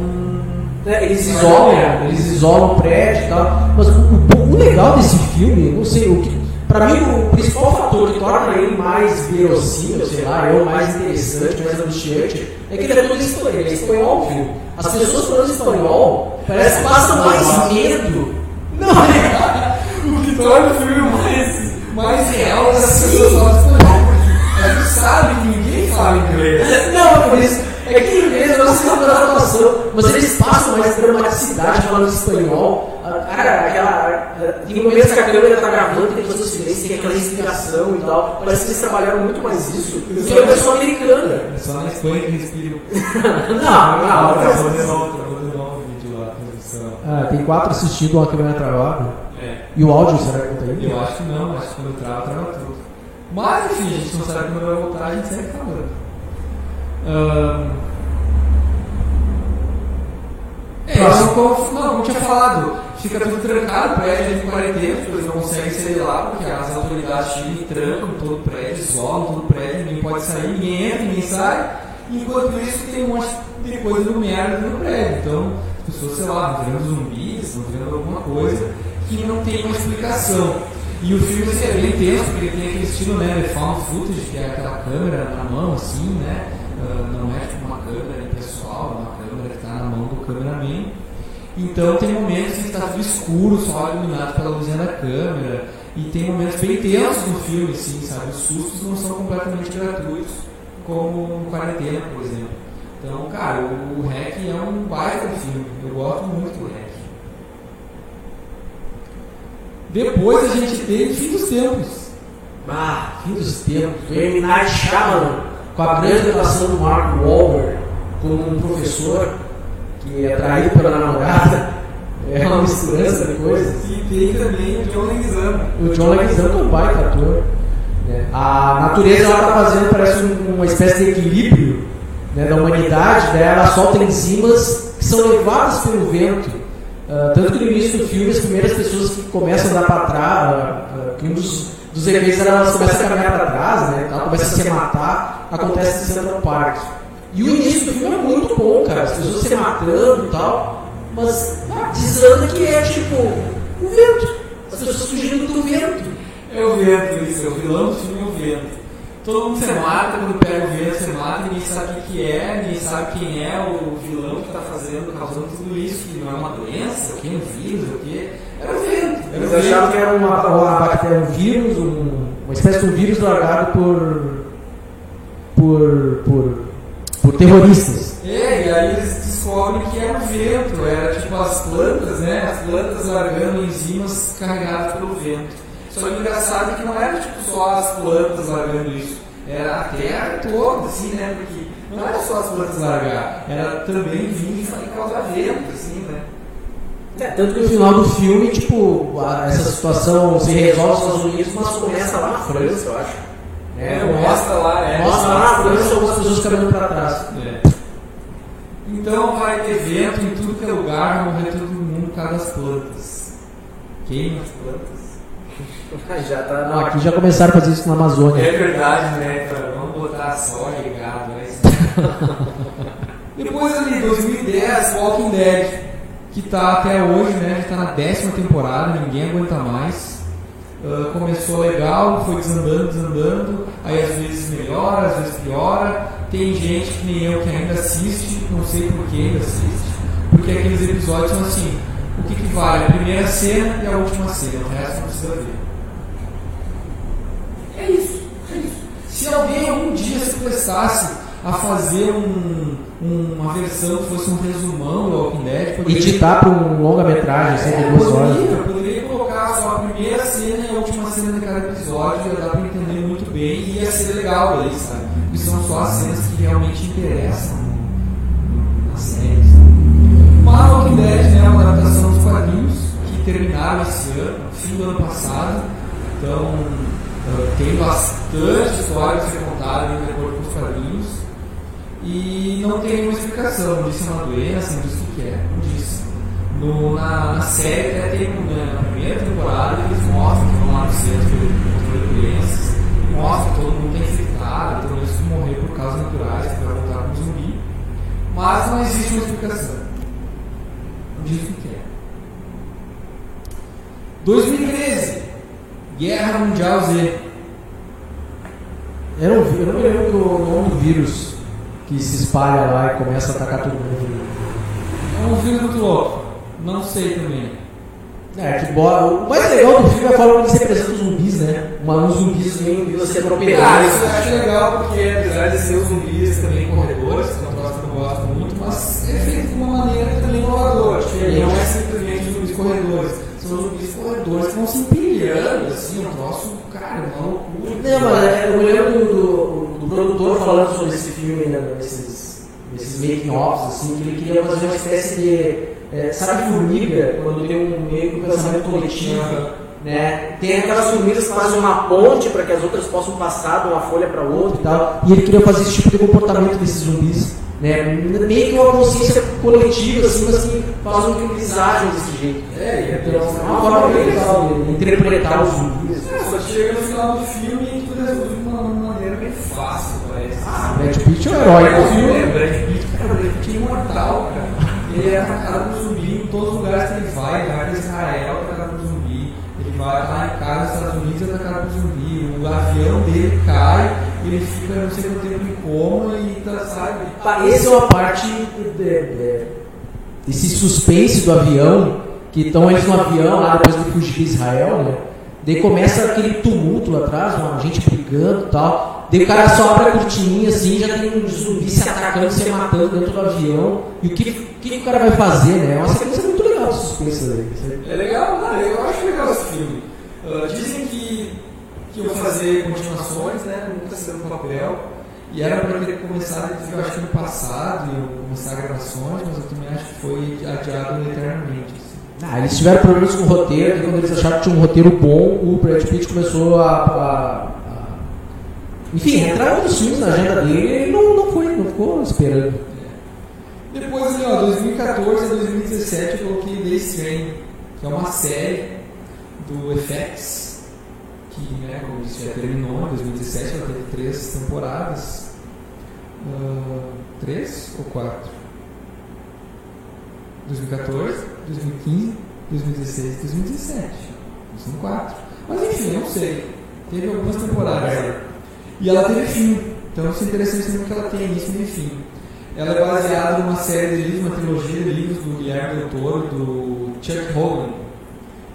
É, eles isolam, eles isolam o prédio e tal. Mas o, o- o legal desse filme, não sei, o que. Pra mim, o principal fator que torna ele mais verossímil, sei lá, ou mais interessante, mais angustiante, é que ele é todo espanhol, ele é espanhol, viu? As pessoas falando espanhol parece que passam mais medo. Não, é? O que torna o filme mais, mais real é as pessoas falam espanhol, porque a gente sabe que ninguém fala inglês. Não, por isso. É que em inglês eu não da atuação, mas eles passam mais dramaticidade falando espanhol. Ah, Cara, aquela. Tem momentos que a câmera tá gravando, tem fazer o silêncio, tem aquela respiração e tal. Parece que eles trabalharam muito mais isso do que a versão americana. É só na Espanha que respiram. Não, não, vou não. Ah, tem quatro assistindo uma câmera travada. É. E o áudio, será que conta aí? Eu acho que não, acho que quando trava, trava tudo. Mas enfim, a gente não sabe quando vai voltar, a gente segue falando. Ahn. É, como, não, eu tinha falado, fica tudo trancado, o prédio de quarentena, porque eles não conseguem sair lá, porque as autoridades chegam e trancam todo o prédio, isolam todo o prédio, ninguém pode sair, ninguém entra, ninguém sai. Enquanto isso, tem um monte de coisa do merda no prédio. Então, as pessoas, sei lá, vão virando zumbis, vão virando alguma coisa que não tem uma explicação. E o filme assim, é bem tenso, porque tem aquele estilo né, found footage, que é aquela câmera na mão, assim, né? Ah, não é tipo uma câmera pessoal, é uma câmera que está na mão do cameraman. Então tem momentos que está tudo escuro, só iluminado pela luzinha da câmera. E tem momentos bem tensos no filme, assim, sabe? Os sustos não são completamente gratuitos, como Quarentena, por exemplo. Então, cara, o REC é um baita filme. Eu gosto muito do REC. Depois a gente teve Fim dos Tempos. Ah, fim dos tempos. O M. Night Shyamalan, com a grande atuação do Mark Wahlberg como um professor que é traído pela namorada. É uma misturança de coisas. E tem também o John Leguizamo. O John Leguizamo é um baita ator. né? A natureza ela está fazendo parece um- uma espécie de equilíbrio né, da humanidade, né? ela solta enzimas que são levadas pelo vento. Ah, tanto que no início do filme as primeiras pessoas que começam a dar para trás, que um dos, dos efeitos era elas começam a caminhar para trás, né, tal, começam a se matar, acontece em Central Park. E o início do filme é muito bom, cara, as pessoas se matando e tal, mas ah, desanda que é tipo o vento, as pessoas fugindo do vento. É o vento, isso, é o vilão do filme é o vento. Todo mundo se mata, quando pega o vento, se mata, ninguém sabe o que é, ninguém sabe quem é o vilão que está fazendo, causando tudo isso, que não é uma doença, o que é um vírus, o que Era o vento. Eles vento. achavam que era uma, uma bactéria, um vírus, um- uma espécie de um vírus largado por. por. por, por terroristas. É, e aí eles descobrem que era o vento, era tipo as plantas, né? As plantas largando enzimas carregadas pelo vento. Só que o engraçado é que não era tipo só as plantas largando isso, era a terra toda, assim, né? Porque não era só as plantas largar, era também vir e causar vento, assim, né? É, tanto que no final do filme, tipo, a- essa situação se resolve nos Estados Unidos, mas começa lá na França, eu acho. É, mostra lá, é. Mostra lá na França algumas pessoas caminhando para trás. É. Então vai ter vento em tudo que é lugar, morrer todo mundo por causa das plantas. Queima as plantas. Já tá, não, aqui já começaram a fazer isso na Amazônia. É verdade, né? Vamos botar soja e gado, né? Depois ali, 2010, Walking Dead, que tá até hoje, né? Já tá na décima temporada, ninguém aguenta mais. Ah, começou legal, foi desandando, desandando, aí às vezes melhora, às vezes piora. Tem gente que nem eu que ainda assiste, não sei por que ainda assiste, porque aqueles episódios são assim: o que, que vale? A primeira cena e a última cena, o resto não precisa ver. É isso, é isso. Se alguém algum dia se prestasse a fazer um- um- uma versão que fosse um resumão do Walking Dead, poderia, Editar para um longa-metragem, assim, de é, duas horas. poderia, poderia colocar só a primeira cena e a última cena de cada episódio, ia dar pra entender muito bem e ia ser legal daí, sabe? E são só as cenas que realmente interessam na série, Mas Walking Dead né, é uma adaptação dos quadrinhos que terminaram esse ano, fim do ano passado. Então uh, tem bastante história a ser contada de acordo com os quadrinhos. E não tem nenhuma explicação, não disse uma doença, não disse o que é, não disse. No, na, na série até tem né, na primeira temporada eles mostram que vão lá no centro de controle de doenças, mostram que todo mundo tem infectado, todo mundo que morrer por causas naturais, que vai voltar como zumbi. Mas não existe uma explicação. Diz o que é. 2013, Guerra Mundial Z. Eu não, vi- eu não me lembro do nome do vírus que se espalha lá e começa a atacar todo mundo. É um vírus muito louco. Não sei também. É, que boa. O mais legal do filme é a forma que eles representam os zumbis, né? Uma, uns zumbis meio vindo assim Ah, atropelados. isso eu acho legal porque apesar de ser os zumbis também corredores, que um eu não gosto muito, mas é feito de uma maneira também inovadora. Diferente. Não é simplesmente zumbis corredores. São zumbis corredores que vão se empilhando, assim, um troço, cara, uma loucura. Não, mas é, eu lembro do, do, do produtor falando sobre esse filme, né, nesses, nesses making-offs, assim, que ele queria fazer uma espécie de. É, sabe formiga, quando tem um meio que um pensamento coletivo? Né? Tem aquelas formigas que fazem uma ponte para que as outras possam passar de uma folha para outra e tal. E ele queria fazer esse tipo de comportamento desses zumbis. Né? Meio que uma consciência coletiva, assim, mas que faz com que eles ajam desse jeito. É, e é Então, é uma forma bem legal de interpretar os zumbis. É, só chega no final do filme e tudo resolve de uma maneira bem fácil, parece. Ah, Brad Pitt é o herói do filme. É, Brad Pitt, cara, o Brad Pitt é imortal, cara. Ele é atacado por zumbi em todos os lugares que ele vai. Ele vai para Israel, é atacado por zumbi. Ele vai lá em casa, nos Estados Unidos, é atacado por zumbi. O avião dele cai, ele fica não sei quanto tempo em coma e tá, sabe? Essa é uma parte de- de- desse suspense do avião, que estão eles no avião lá depois de fugir de Israel, né? Daí começa aquele tumulto lá atrás, uma gente brigando e tal. Daí o cara só abre a cortininha assim, já tem um zumbi se atacando, se matando dentro do avião. E o que, o que o cara vai fazer, né? É uma sequência muito legal de suspense daí. sabe? É legal, não, eu acho legal esse filme. Ah, dizem que, que iam fazer continuações, né? Nunca saiu no papel. E era para ter começado, eu acho que no passado, iam começar gravações, mas eu também acho que foi adiado eternamente. assim. Ah, eles tiveram problemas com o roteiro, e quando eles acharam que tinha um roteiro bom, o Brad Pitt começou a. a- a- enfim, entrar outros filmes na agenda dele e não, não foi, não ficou esperando. Depois, ali, ó, 2014 a 2017, eu coloquei The Strain, que é uma série do FX, que, né, como disse, já terminou em 2017, ela teve três temporadas. Ah, três ou quatro? 2014, 2015, 2016, 2017. São quatro. Mas enfim, não sei. Teve algumas temporadas. E ela teve fim. Então isso é interessante também que ela tem início e fim. Ela é baseada numa série de livros, uma trilogia de livros do Guilherme Del Toro, do Chuck Hogan,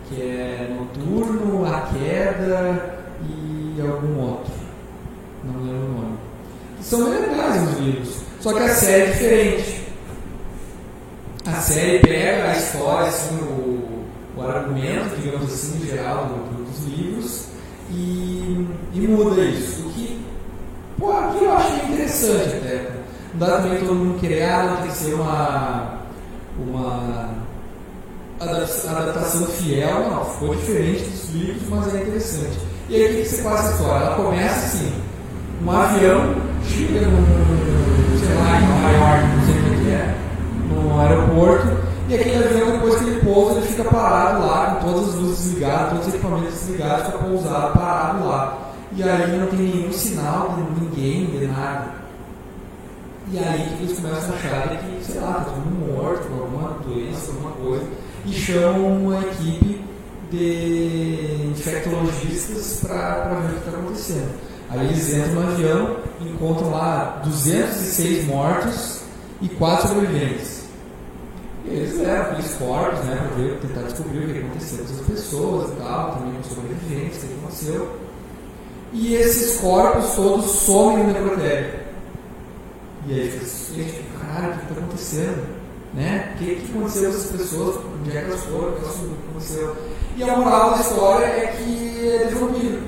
que é Noturno, A Queda e algum outro. Não lembro o nome. São bem legais os livros. Só que a série é diferente. A série pega a história, assim, o, o argumento, digamos assim, geral do- do- dos livros e, e muda isso. O que, pô, aqui eu achei interessante até. Não dá também todo mundo querer, tem que ser uma, uma adaptação fiel, não, ficou diferente dos livros, mas é interessante. E aí o que você passa a história? Ela começa assim, um avião chega num, sei lá, em Nova York, não sei o que é, no aeroporto, e aquele avião, depois que ele pousa, ele fica parado lá, com todas as luzes ligadas, todos os equipamentos desligados, fica pousado, parado lá. E aí não tem nenhum sinal de ninguém, de nada. E aí eles começam a achar que, sei lá, tá todo mundo morto, alguma doença, alguma coisa, e chamam uma equipe de infectologistas para ver o que está acontecendo. Aí eles entram no avião, encontram lá 206 mortos e 4 sobreviventes. E eles levam aqueles corpos, né, para ver, tentar descobrir o que aconteceu com essas pessoas e tal, também com os sobreviventes, o que aconteceu. E esses corpos todos somem no necrotério. E aí fica assim, gente, caralho, o que está acontecendo? Né? O que, que aconteceu com essas pessoas? Onde é que elas foram? O que o aconteceu? E a moral da história é que ele é vampiro.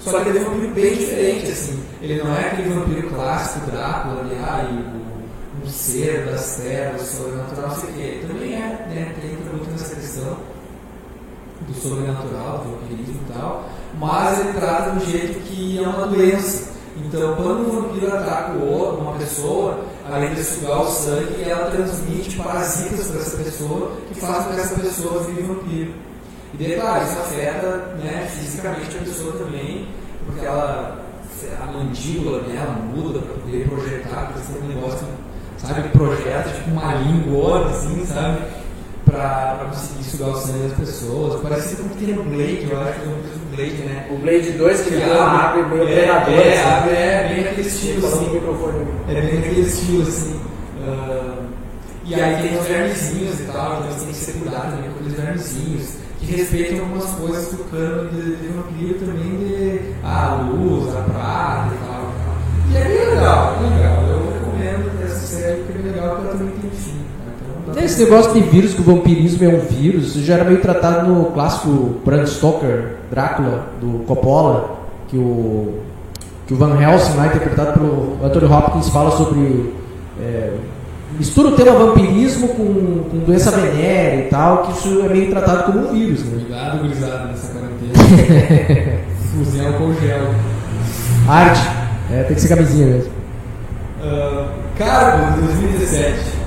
Só que ele é um vampiro bem diferente, assim. Ele não é aquele vampiro clássico, Drácula, ali, o- um ser das trevas, sobrenatural, não sei o quê. Ele também é, né? Tem entra muito nessa questão do sobrenatural, do vampirismo e tal, mas ele trata de um jeito que é uma doença. Então, quando um vampiro ataca o outro, uma pessoa, além de sugar o sangue, ela transmite parasitas para essa pessoa, que faz com que essa pessoa vire vampiro. E claro, isso afeta né, fisicamente a pessoa também, porque ela, a mandíbula dela muda para poder projetar, porque tem um negócio sabe, projeta tipo uma língua, assim, sabe? Pra conseguir sugar o sangue das pessoas. Parece com o no Blade, eu acho que é do Blade, né? O Blade 2 que Que ele abre meio é, predador. é, assim. abre, é bem aquele estilo, assim. É bem aquele estilo, assim. ah, e aí tem os vermezinhos e tal, então você tem que ser cuidado também com aqueles vermezinhos, que respeitam algumas coisas do cano de, de vampiro também, de ah, a luz, a prata e tal. E é bem legal, bem legal. Eu recomendo essa série porque é bem legal, porque ela também tem fim. Esse negócio de vírus, que o vampirismo é um vírus, isso já era meio tratado no clássico Bram Stoker, Drácula, do Coppola, que o, que o Van Helsing, lá, interpretado pelo Anthony Hopkins, fala sobre. é, mistura o tema vampirismo com, com doença venérea e tal, que isso é meio tratado como um vírus. Né? Cuidado, gurizada, nessa quarentena. Fusem álcool gel. Arte, é, tem que ser camisinha mesmo. Ah, Cargo 2017.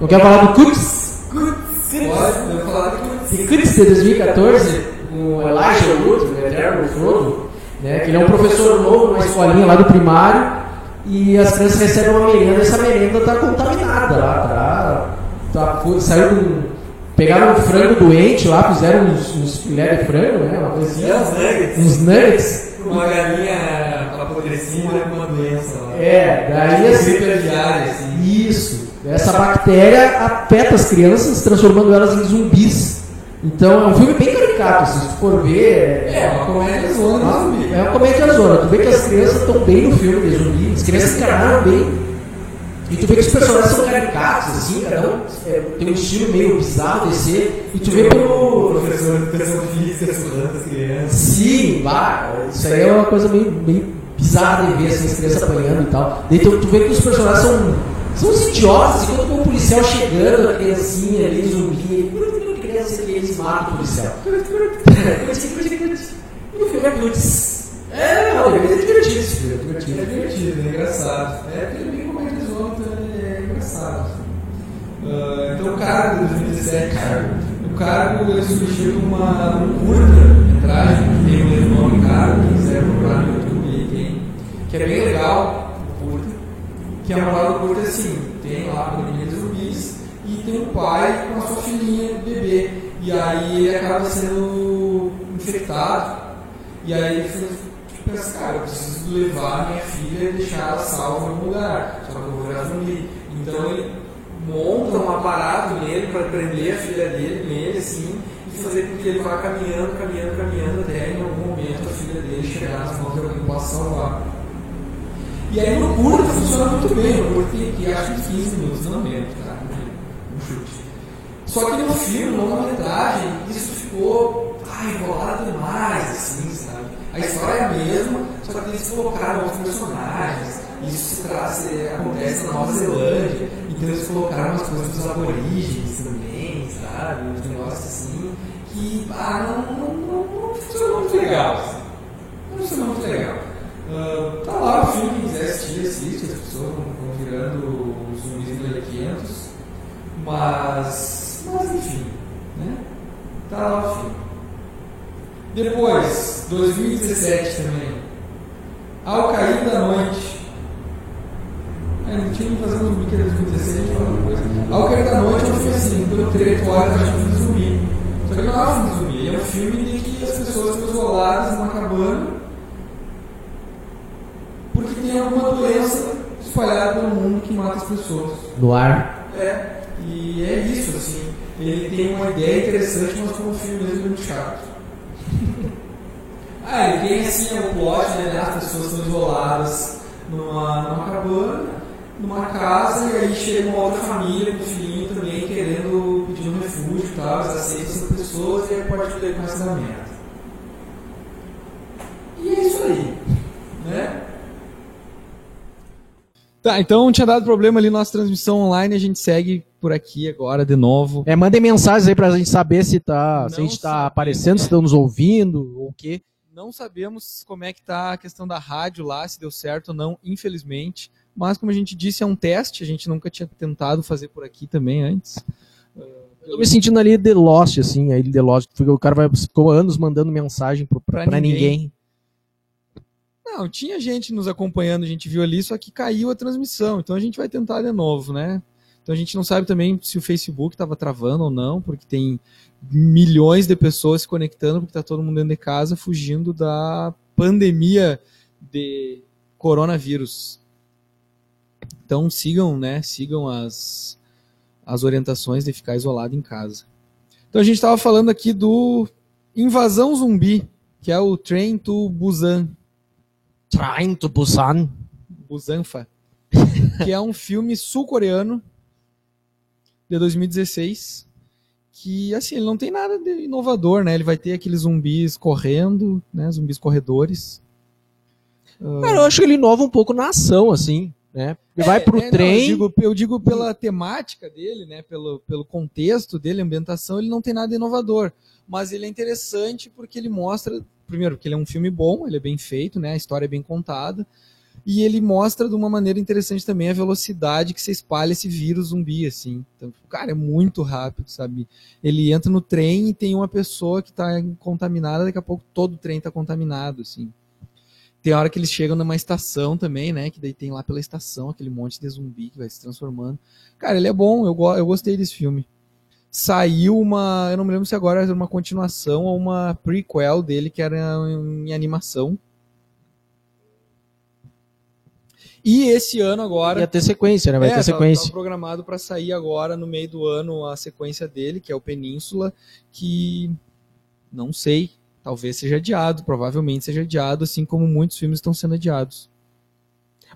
Não quer falar do Cuts? Pode, eu vou falar de De Cuts de 2014, com Elijah Wood, o Eterno Frodo, né, que ele é um professor novo numa escolinha lá do primário, e as crianças recebem uma merenda, essa merenda está contaminada lá, tá, tá, saiu um, pegaram um frango doente lá, fizeram uns, uns filé de frango, né, uma assim, É, uns nuggets. uns nuggets, Uma galinha apodrecida com uma doença lá. é, daí assim, Gripe aviária, assim. Isso. Essa bactéria afeta as crianças, transformando elas em zumbis. Então é um filme bem caricato, assim, se tu for ver. É, uma comédia zona de zumbi. É uma comédia zona. Tu vê que as crianças estão bem no filme de zumbi, as crianças encarnaram bem. E tu vê que os personagens são caricatos, assim, cada um é, tem um estilo meio bizarro de ser. E tu vê O pelo. professor de educação física surrando as crianças. Sim, vá, isso aí é uma coisa meio, meio bizarra de ver assim, as crianças apanhando e tal. Daí tu, tu vê que os personagens são, são uns idiotas, enquanto tem um policial chegando, a criancinha ali, zumbi, criança que eles matam o policial. E o filme é putz. É, não, é divertido esse filme, é É divertido. divertido, é engraçado. É porque ele é bem comédia zona, então ele é engraçado. Ah, então o cargo de 2017, o cargo ele surgiu numa um curta metragem, que tem o mesmo nome cargo, quem quiser procurar no YouTube tem, que é bem legal, curta, que é uma parada curta assim, tem lá a pandemia de zumbis e tem um pai com a sua filhinha bebê. E aí ele acaba sendo infectado. E aí ele tipo, pensa, cara, eu preciso levar minha filha e deixar ela salva em algum lugar. Só que eu vou virar zumbi. Então ele monta um aparato nele para prender a filha dele nele, assim, e fazer com que ele vá caminhando, caminhando, caminhando até em algum momento a filha dele chegar nas mãos de alguém que salvar. E aí no curto funciona muito bem, no curto tem que acho que 15 minutos, não menos, tá? Um chute. Só que no filme, na longa-metragem, isso ficou ah, enrolado demais, assim, sabe? A história é a mesma, só que eles colocaram outros personagens. Isso se traz, acontece na Nova Zelândia, então eles colocaram umas coisas dos aborígenes também, sabe? Uns negócios assim, que ah, não, não, não, não funcionou muito legal. Assim. Não funcionou muito legal. Ah, tá lá o filme, quiser assistir, assiste, as pessoas vão, virando os zumbis melequentos, mas, mas enfim, né? Tá lá o filme. Depois, 2017 também, Ao Cair da Noite. Ah, não tinha que fazer um zumbi que era 2016, a gente fala depois. Ao Cair da Noite é um filme assim, pelo três horas eu acho um filme de zumbi. Só que não é um filme de zumbi, é um filme de que as pessoas estão isoladas numa cabana tem alguma doença espalhada pelo mundo que mata as pessoas. No ar. É, e é isso, assim. Ele tem uma ideia interessante, mas como filme mesmo muito chato. ah, ele tem assim o plot, né? As pessoas estão isoladas numa, numa cabana, numa casa, e aí chega uma outra família com o filhinho também querendo pedir um refúgio e tal, eles aceitam essas pessoas e aí pode ter com essa merda. E é isso aí, né? Tá, então tinha dado problema ali nossa transmissão online, a gente segue por aqui agora de novo. É, mandem mensagens aí pra gente saber se, tá, se a Não gente tá sabemos. aparecendo, se estão nos ouvindo ou o quê. Não sabemos como é que tá a questão da rádio lá, se deu certo ou não, infelizmente. Mas como a gente disse, é um teste, a gente nunca tinha tentado fazer por aqui também antes. Eu tô me sentindo ali The Lost, assim, aí The Lost, porque o cara vai, ficou anos mandando mensagem pro, pra, Pra pra ninguém. ninguém. Não, tinha gente nos acompanhando, a gente viu ali, só que caiu a transmissão. Então a gente vai tentar de novo, né? Então a gente não sabe também se o Facebook estava travando ou não, porque tem milhões de pessoas se conectando, porque está todo mundo dentro de casa fugindo da pandemia de coronavírus. Então sigam, né? Sigam as, as orientações de ficar isolado em casa. Então a gente estava falando aqui do Invasão Zumbi, que é o Train to Busan. Train to Busan. Busanfa. que é um filme sul-coreano de 2016 que assim ele não tem nada de inovador, né? Ele vai ter aqueles zumbis correndo, né? Zumbis corredores. Cara, eu acho que ele inova um pouco na ação, assim, né? Ele é, vai pro é, trem. Não, eu, digo, eu, digo, pela temática dele, né? Pelo, pelo contexto dele, ambientação, ele não tem nada de inovador. Mas ele é interessante porque ele mostra, primeiro, que ele é um filme bom, ele é bem feito, né? A história é bem contada. E ele mostra de uma maneira interessante também a velocidade que se espalha esse vírus zumbi, assim. Então, cara, é muito rápido, sabe? Ele entra no trem e tem uma pessoa que está contaminada, daqui a pouco todo o trem está contaminado, assim. Tem hora que eles chegam numa estação também, né? Que daí tem lá pela estação aquele monte de zumbi que vai se transformando. Cara, ele é bom, eu, eu gostei desse filme. Saiu uma. Eu não me lembro se agora era uma continuação ou uma prequel dele, que era em animação. E esse ano agora. Ia ter sequência, né? Vai é, ter tá, sequência. Tá programado para sair agora, no meio do ano, a sequência dele, que é o Península, que não sei talvez seja adiado, provavelmente seja adiado, assim como muitos filmes estão sendo adiados.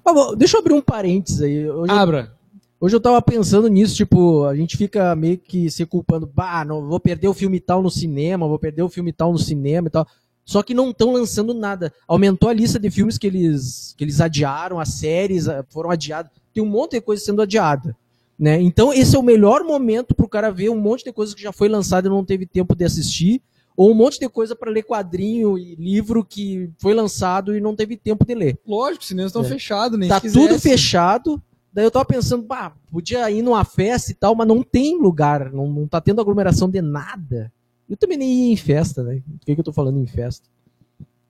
Mas, deixa eu abrir um parênteses aí. Hoje Abra. Hoje eu tava pensando nisso, tipo, a gente fica meio que se culpando, bah, não, vou perder o filme tal no cinema, vou perder o filme tal no cinema e tal. Só que não estão lançando nada. Aumentou a lista de filmes que eles, que eles adiaram, as séries ah, foram adiadas. Tem um monte de coisa sendo adiada. Né? Então, esse é o melhor momento para o cara ver um monte de coisa que já foi lançada e não teve tempo de assistir ou um monte de coisa para ler quadrinho e livro que foi lançado e não teve tempo de ler. Lógico, os cinemas estão é. fechados, nem Tá tudo fechado. Daí eu tava pensando, pá, podia ir numa festa e tal, mas não tem lugar, não, não tá tendo aglomeração de nada. Eu também nem ia em festa, né? Por que, que eu tô falando em festa?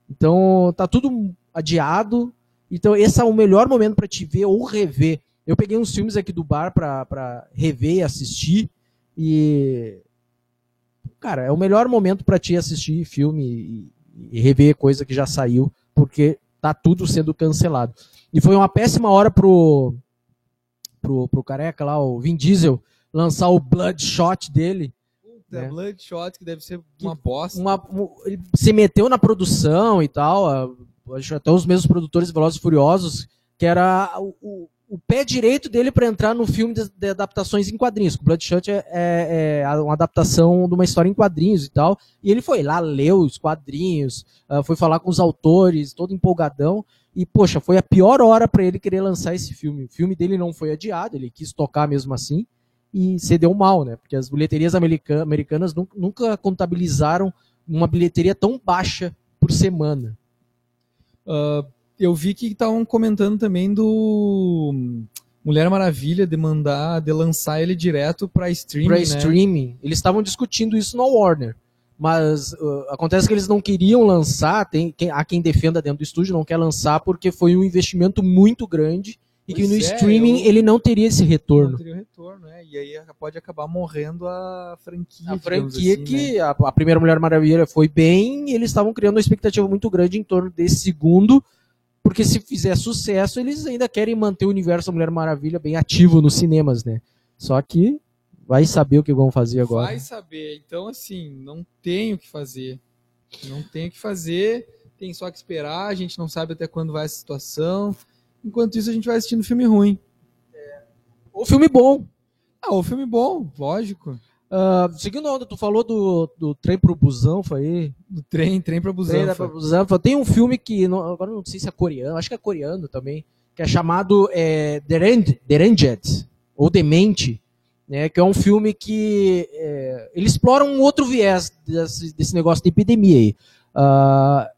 Então, tá tudo adiado. Então, esse é o melhor momento para te ver ou rever. Eu peguei uns filmes aqui do bar para rever e assistir. E cara, é o melhor momento para ti assistir filme e, e, rever coisa que já saiu, porque tá tudo sendo cancelado. E foi uma péssima hora pro, pro, pro careca lá, o Vin Diesel, lançar o Bloodshot dele. Puta, né? Bloodshot, que deve ser uma bosta. Uma, ele se meteu na produção e tal, até os mesmos produtores Velozes e Furiosos, que era o, o pé direito dele para entrar no filme de, de, adaptações em quadrinhos. Bloodshot é, é, é, uma adaptação de uma história em quadrinhos e tal. E ele foi lá, leu os quadrinhos, uh, foi falar com os autores, todo empolgadão. E, poxa, foi a pior hora para ele querer lançar esse filme. O filme dele não foi adiado, ele quis tocar mesmo assim. E cedeu mal, né? Porque as bilheterias americanas nunca contabilizaram uma bilheteria tão baixa por semana. Uh, eu vi que estavam comentando também do Mulher Maravilha de mandar, de lançar ele direto para streaming. Para né? streaming. Eles estavam discutindo isso no Warner. Mas uh, acontece que eles não queriam lançar, tem quem, há quem defenda dentro do estúdio, não quer lançar porque foi um investimento muito grande e pois que no é, streaming eu... ele não teria esse retorno. Não teria retorno, né? E aí pode acabar morrendo a franquia. A franquia assim, que né? a, a, primeira Mulher Maravilha foi bem, e eles estavam criando uma expectativa muito grande em torno desse segundo, porque se fizer sucesso, eles ainda querem manter o universo da Mulher Maravilha bem ativo nos cinemas, né? Só que vai saber o que vão fazer agora. Vai saber. Então, assim, não tem o que fazer. Não tem o que fazer, tem só que esperar. A gente não sabe até quando vai essa situação. Enquanto isso, a gente vai assistindo filme ruim. É. Ou filme bom. Ah, ou filme bom, lógico. Uh, seguindo a onda, tu falou do, do trem pro busão, foi Do trem, trem pro busão. Trem Busanfa. Tem um filme que, não, agora não sei se é coreano, acho que é coreano também, que é chamado é, Deranged, ou Demente, né, que é um filme que é, ele explora um outro viés desse, desse negócio de epidemia aí. Uh,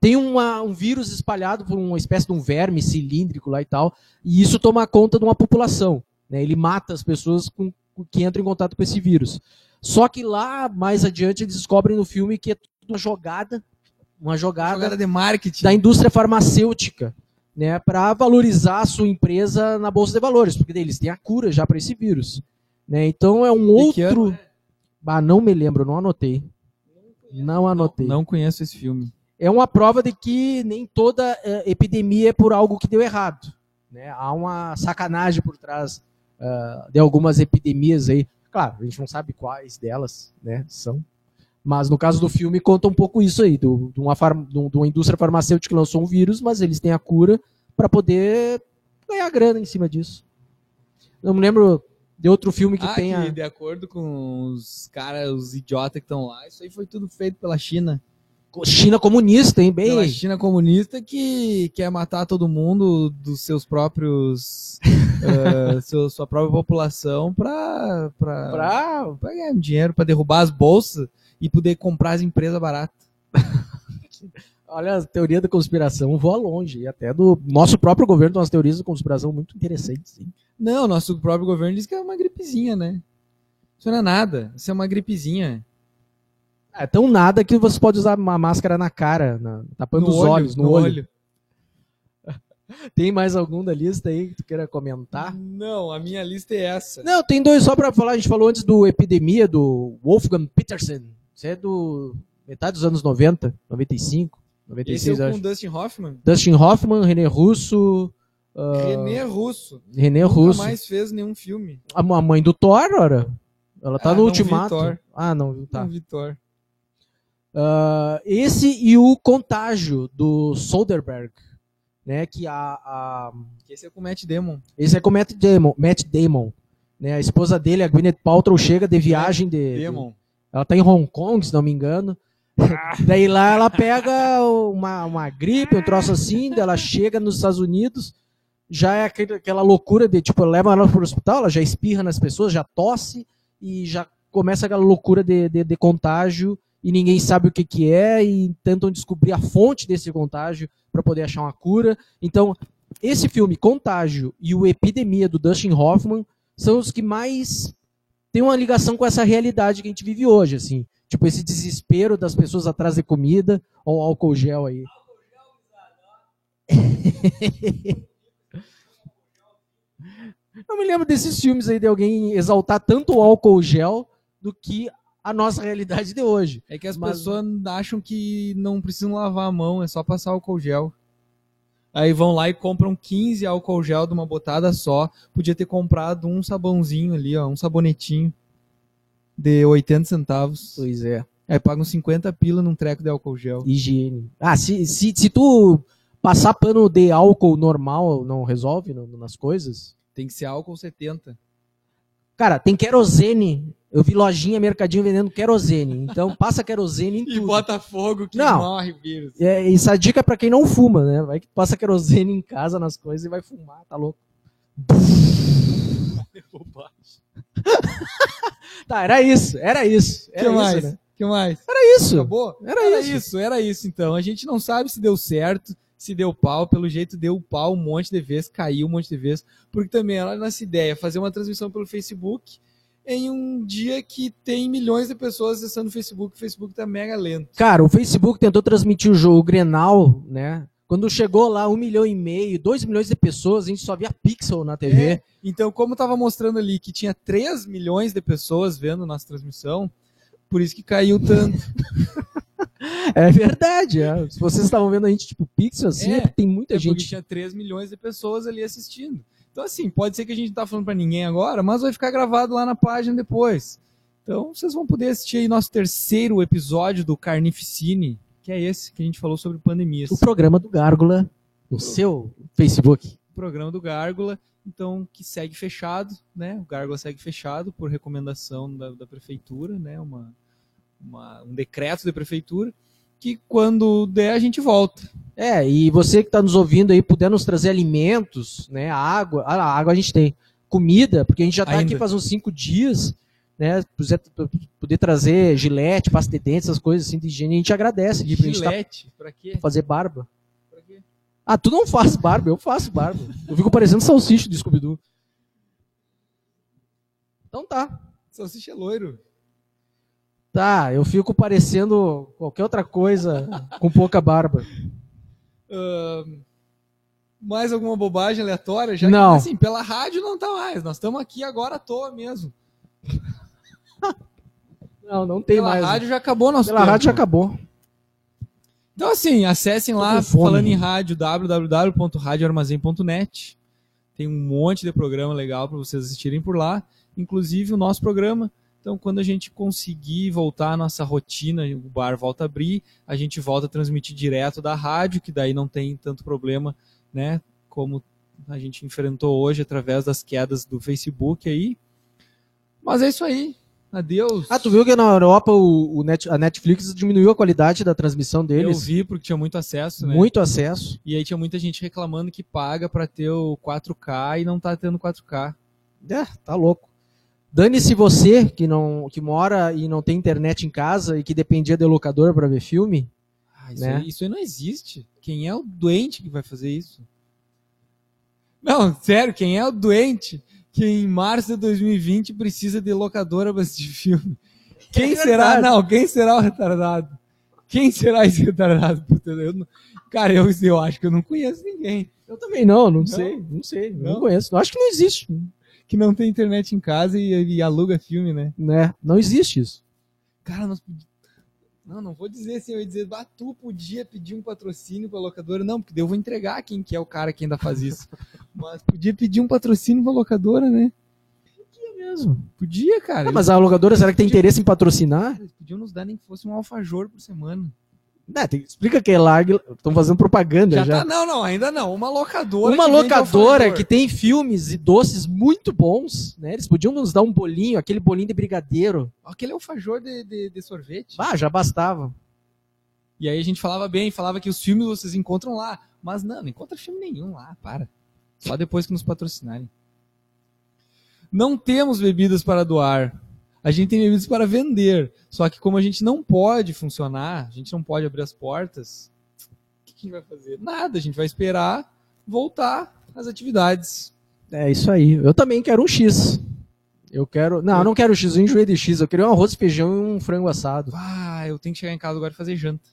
tem uma, um vírus espalhado por uma espécie de um verme cilíndrico lá e tal, e isso toma conta de uma população. Né, ele mata as pessoas com que entram em contato com esse vírus. Só que lá, mais adiante, eles descobrem no filme que é tudo uma jogada uma jogada, Jogada de marketing. da indústria farmacêutica, né, para valorizar a sua empresa na bolsa de valores, porque daí eles têm a cura já para esse vírus, né? Então é um outro, ah, não me lembro, não anotei, não anotei. Não conheço esse filme. É uma prova de que nem toda eh, epidemia é por algo que deu errado, né? Há uma sacanagem por trás ah, de algumas epidemias aí. Claro, a gente não sabe quais delas, né, são. Mas no caso do filme conta um pouco isso aí, do- de uma, farm- um- de uma indústria farmacêutica que lançou um vírus, mas eles têm a cura para poder ganhar grana em cima disso. Não me lembro de outro filme que ah, tenha. que de acordo com os caras, os idiotas que estão lá, isso aí foi tudo feito pela China. China comunista, hein? Bem. Pela China comunista que quer matar todo mundo dos seus próprios. eh, seu- sua própria população pra, pra, Pra... pra ganhar dinheiro, pra derrubar as bolsas e poder comprar as empresas baratas. Olha, a teoria da conspiração voa longe. E até do nosso próprio governo tem umas teorias da conspiração muito interessantes. Hein? Não, nosso próprio governo diz que é uma gripezinha, né? Isso não é nada, isso é uma gripezinha. É tão nada que você pode usar uma máscara na cara, na- tapando No os olho, olhos, no, no olho. olho. Tem mais algum da lista aí que tu queira comentar? Não, a minha lista é essa. Não, tem dois só pra falar. A gente falou antes do Epidemia, do Wolfgang Petersen. Isso é do metade dos anos 90, 95, Esse 96, é o acho. com Dustin Hoffman. Dustin Hoffman, René Russo. ah, René Russo. René Nunca Russo. mais fez nenhum filme. A mãe do Thor, ora. Ela tá Ah, no vi Ultimato. Thor. Ah, não? Tá. Não, Vitor. Ah, esse e o Contágio, do Soderbergh. Né, que a, a- Esse é com o Matt Damon. Esse é com o Matt Damon. Matt Damon né, a esposa dele, a Gwyneth Paltrow, chega de viagem de, de- Damon. Ela tá em Hong Kong, se não me engano. Daí lá ela pega uma, uma gripe, um troço assim, ela chega nos Estados Unidos, já é aquele- aquela loucura de, tipo, leva ela pro hospital, ela já espirra nas pessoas, já tosse e já começa aquela loucura de, de, de contágio e ninguém sabe o que, que é e tentam descobrir a fonte desse contágio para poder achar uma cura. Então, esse filme, Contágio e o Epidemia, do Dustin Hoffman, são os que mais têm uma ligação com essa realidade que a gente vive hoje, assim. Tipo, esse desespero das pessoas atrás de comida, ou álcool gel aí. Não me lembro desses filmes aí de alguém exaltar tanto o álcool gel do que a nossa realidade de hoje. É que as Mas- pessoas acham que não precisam lavar a mão, é só passar álcool gel. Aí vão lá e compram 15 álcool gel de uma botada só. Podia ter comprado um sabãozinho ali, ó, um sabonetinho de 80 centavos. Pois é. Aí pagam 50 pila num treco de álcool gel. Higiene. Ah, se, se, se tu passar pano de álcool normal, não resolve nas coisas? Tem que ser álcool 70. Cara, tem querosene. Eu vi lojinha, mercadinho vendendo querosene. Então passa querosene em E tudo. bota fogo que Não. morre o vírus. É, isso é dica pra quem não fuma, né? Vai que passa querosene em casa nas coisas e vai fumar, tá louco? tá, era isso, era isso. que Era isso, mais? né? que mais? Era isso. Acabou? Era isso. era isso então. A gente não sabe se deu certo, se deu pau. Pelo jeito deu pau um monte de vezes, caiu um monte de vezes. Porque também era nossa ideia fazer uma transmissão pelo Facebook em um dia que tem milhões de pessoas acessando o Facebook. O Facebook tá mega lento. Cara, o Facebook tentou transmitir o jogo o Grenal, né? Quando chegou lá um milhão e meio, dois milhões de pessoas, a gente só via pixel na TV. É, Então, como tava mostrando ali que tinha 3 milhões de pessoas vendo nossa transmissão, por isso que caiu tanto. É, verdade. é. Se vocês estavam vendo a gente tipo pixel assim, É, é tem muita É gente. tinha 3 milhões de pessoas ali assistindo. Então, assim, pode ser que a gente não tá falando pra ninguém agora, mas vai ficar gravado lá na página depois. Então, vocês vão poder assistir aí nosso terceiro episódio do Carnificine, que é esse que a gente falou sobre pandemias. O programa do Gárgula no seu Facebook. O programa do Gárgula, então, que segue fechado, né? O Gárgula segue fechado por recomendação da, da prefeitura, né? Uma, uma- um decreto da prefeitura, que quando der a gente volta. É, e você que está nos ouvindo aí, puder nos trazer alimentos, né? Água. A água a gente tem. Comida, porque a gente já está aqui faz uns cinco dias, né? Puder, poder trazer gilete, pasta de dente, essas coisas assim de higiene, a gente agradece tá- Gilete, pra quê? fazer barba. Pra quê? Ah, tu não faz barba, eu faço barba. Eu fico parecendo salsicha do Scooby-Doo. Então tá. Salsicha é loiro. Tá, eu fico parecendo qualquer outra coisa com pouca barba. Ahn, mais alguma bobagem aleatória? Já Não. Que, assim, pela rádio não tá mais. Nós estamos aqui agora à toa mesmo. Não, não tem Pela mais. né? rádio já acabou nosso Pela tempo. rádio já acabou. Então, assim, acessem lá, fome. falando em rádio, www.radioarmazém.net. Tem um monte de programa legal para vocês assistirem por lá, inclusive o nosso programa. Então, quando a gente conseguir voltar à nossa rotina, o bar volta a abrir, a gente volta a transmitir direto da rádio, que daí não tem tanto problema, né? Como a gente enfrentou hoje através das quedas do Facebook aí. Mas é isso aí. Adeus. Ah, tu viu que na Europa o, o Net- a Netflix diminuiu a qualidade da transmissão Eu deles? vi porque tinha muito acesso, né? Muito acesso. E aí tinha muita gente reclamando que paga pra ter o 4K e não tá tendo 4K. É, tá louco. Dane-se você que não que mora e não tem internet em casa e que dependia de locador para ver filme. Ah, isso, Né? aí, isso aí não existe. Quem é o doente que vai fazer isso? Não, sério, quem é o doente que em março de 2020 precisa de locadora pra assistir filme? Quem É será? Não, quem será o retardado? Quem será esse retardado? Eu não- Cara, eu, eu acho que eu não conheço ninguém Eu também não, não, sei, não sei, não, Não? conheço. Acho que não existe, que não tem internet em casa e, e aluga filme, né? né? Não existe isso. Cara, nós Não, não vou dizer assim, eu ia dizer, ah, tu podia pedir um patrocínio pra locadora. Não, porque eu vou entregar quem que é o cara que ainda faz isso. Mas podia pedir um patrocínio pra locadora, né? É mesmo. Podia, cara. Ah, mas a locadora será que tem interesse em patrocinar? Eles podiam nos dar nem que fosse um alfajor por semana. Né, tem- explica que é larga, estão fazendo propaganda Já, já. tá, não, não, ainda não. Uma locadora. Uma que locadora que tem filmes e doces muito bons, né? Eles podiam nos dar um bolinho, aquele bolinho de brigadeiro. Aquele alfajor de, de, de sorvete. Ah, já bastava. E aí a gente falava bem, falava que os filmes vocês encontram lá. Mas não, não encontra filme nenhum lá, para. Só depois que nos patrocinarem. Não temos bebidas para doar. A gente tem bebidas para vender. Só que como a gente não pode funcionar, a gente não pode abrir as portas, o que a gente vai fazer? Nada, a gente vai esperar voltar às atividades. É isso aí. Eu também quero um X. Eu quero. Não, eu não quero X, eu enjoei de X. Eu queria um arroz, feijão e um frango assado. Ah, eu tenho que chegar em casa agora e fazer janta.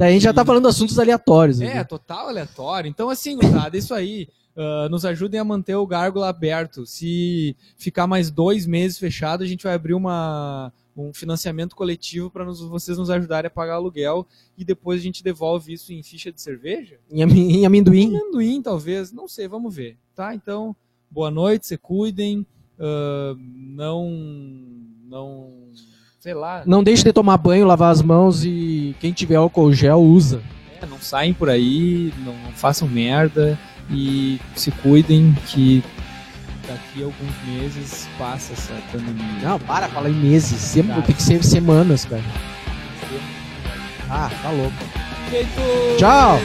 Daí a gente já tá falando assuntos aleatórios. É, aqui. total aleatório. Então, assim, gurizada, isso aí. ah, nos ajudem a manter o Gárgula aberto. Se ficar mais dois meses fechado, a gente vai abrir uma, um financiamento coletivo para vocês nos ajudarem a pagar aluguel e depois a gente devolve isso em ficha de cerveja? Em, em amendoim. Amendoim, talvez, não sei, vamos ver. Tá? Então, boa noite, se cuidem. ah, não. Não. Sei lá. Não deixe de tomar banho, lavar as mãos e quem tiver álcool gel usa. É, não saem por aí, não, não façam merda e se cuidem que daqui a alguns meses passa essa pandemia. Não, para, fala em meses. Sem- Tá. Tem que ser semanas, cara. Ah, tá louco. Feito! Tchau!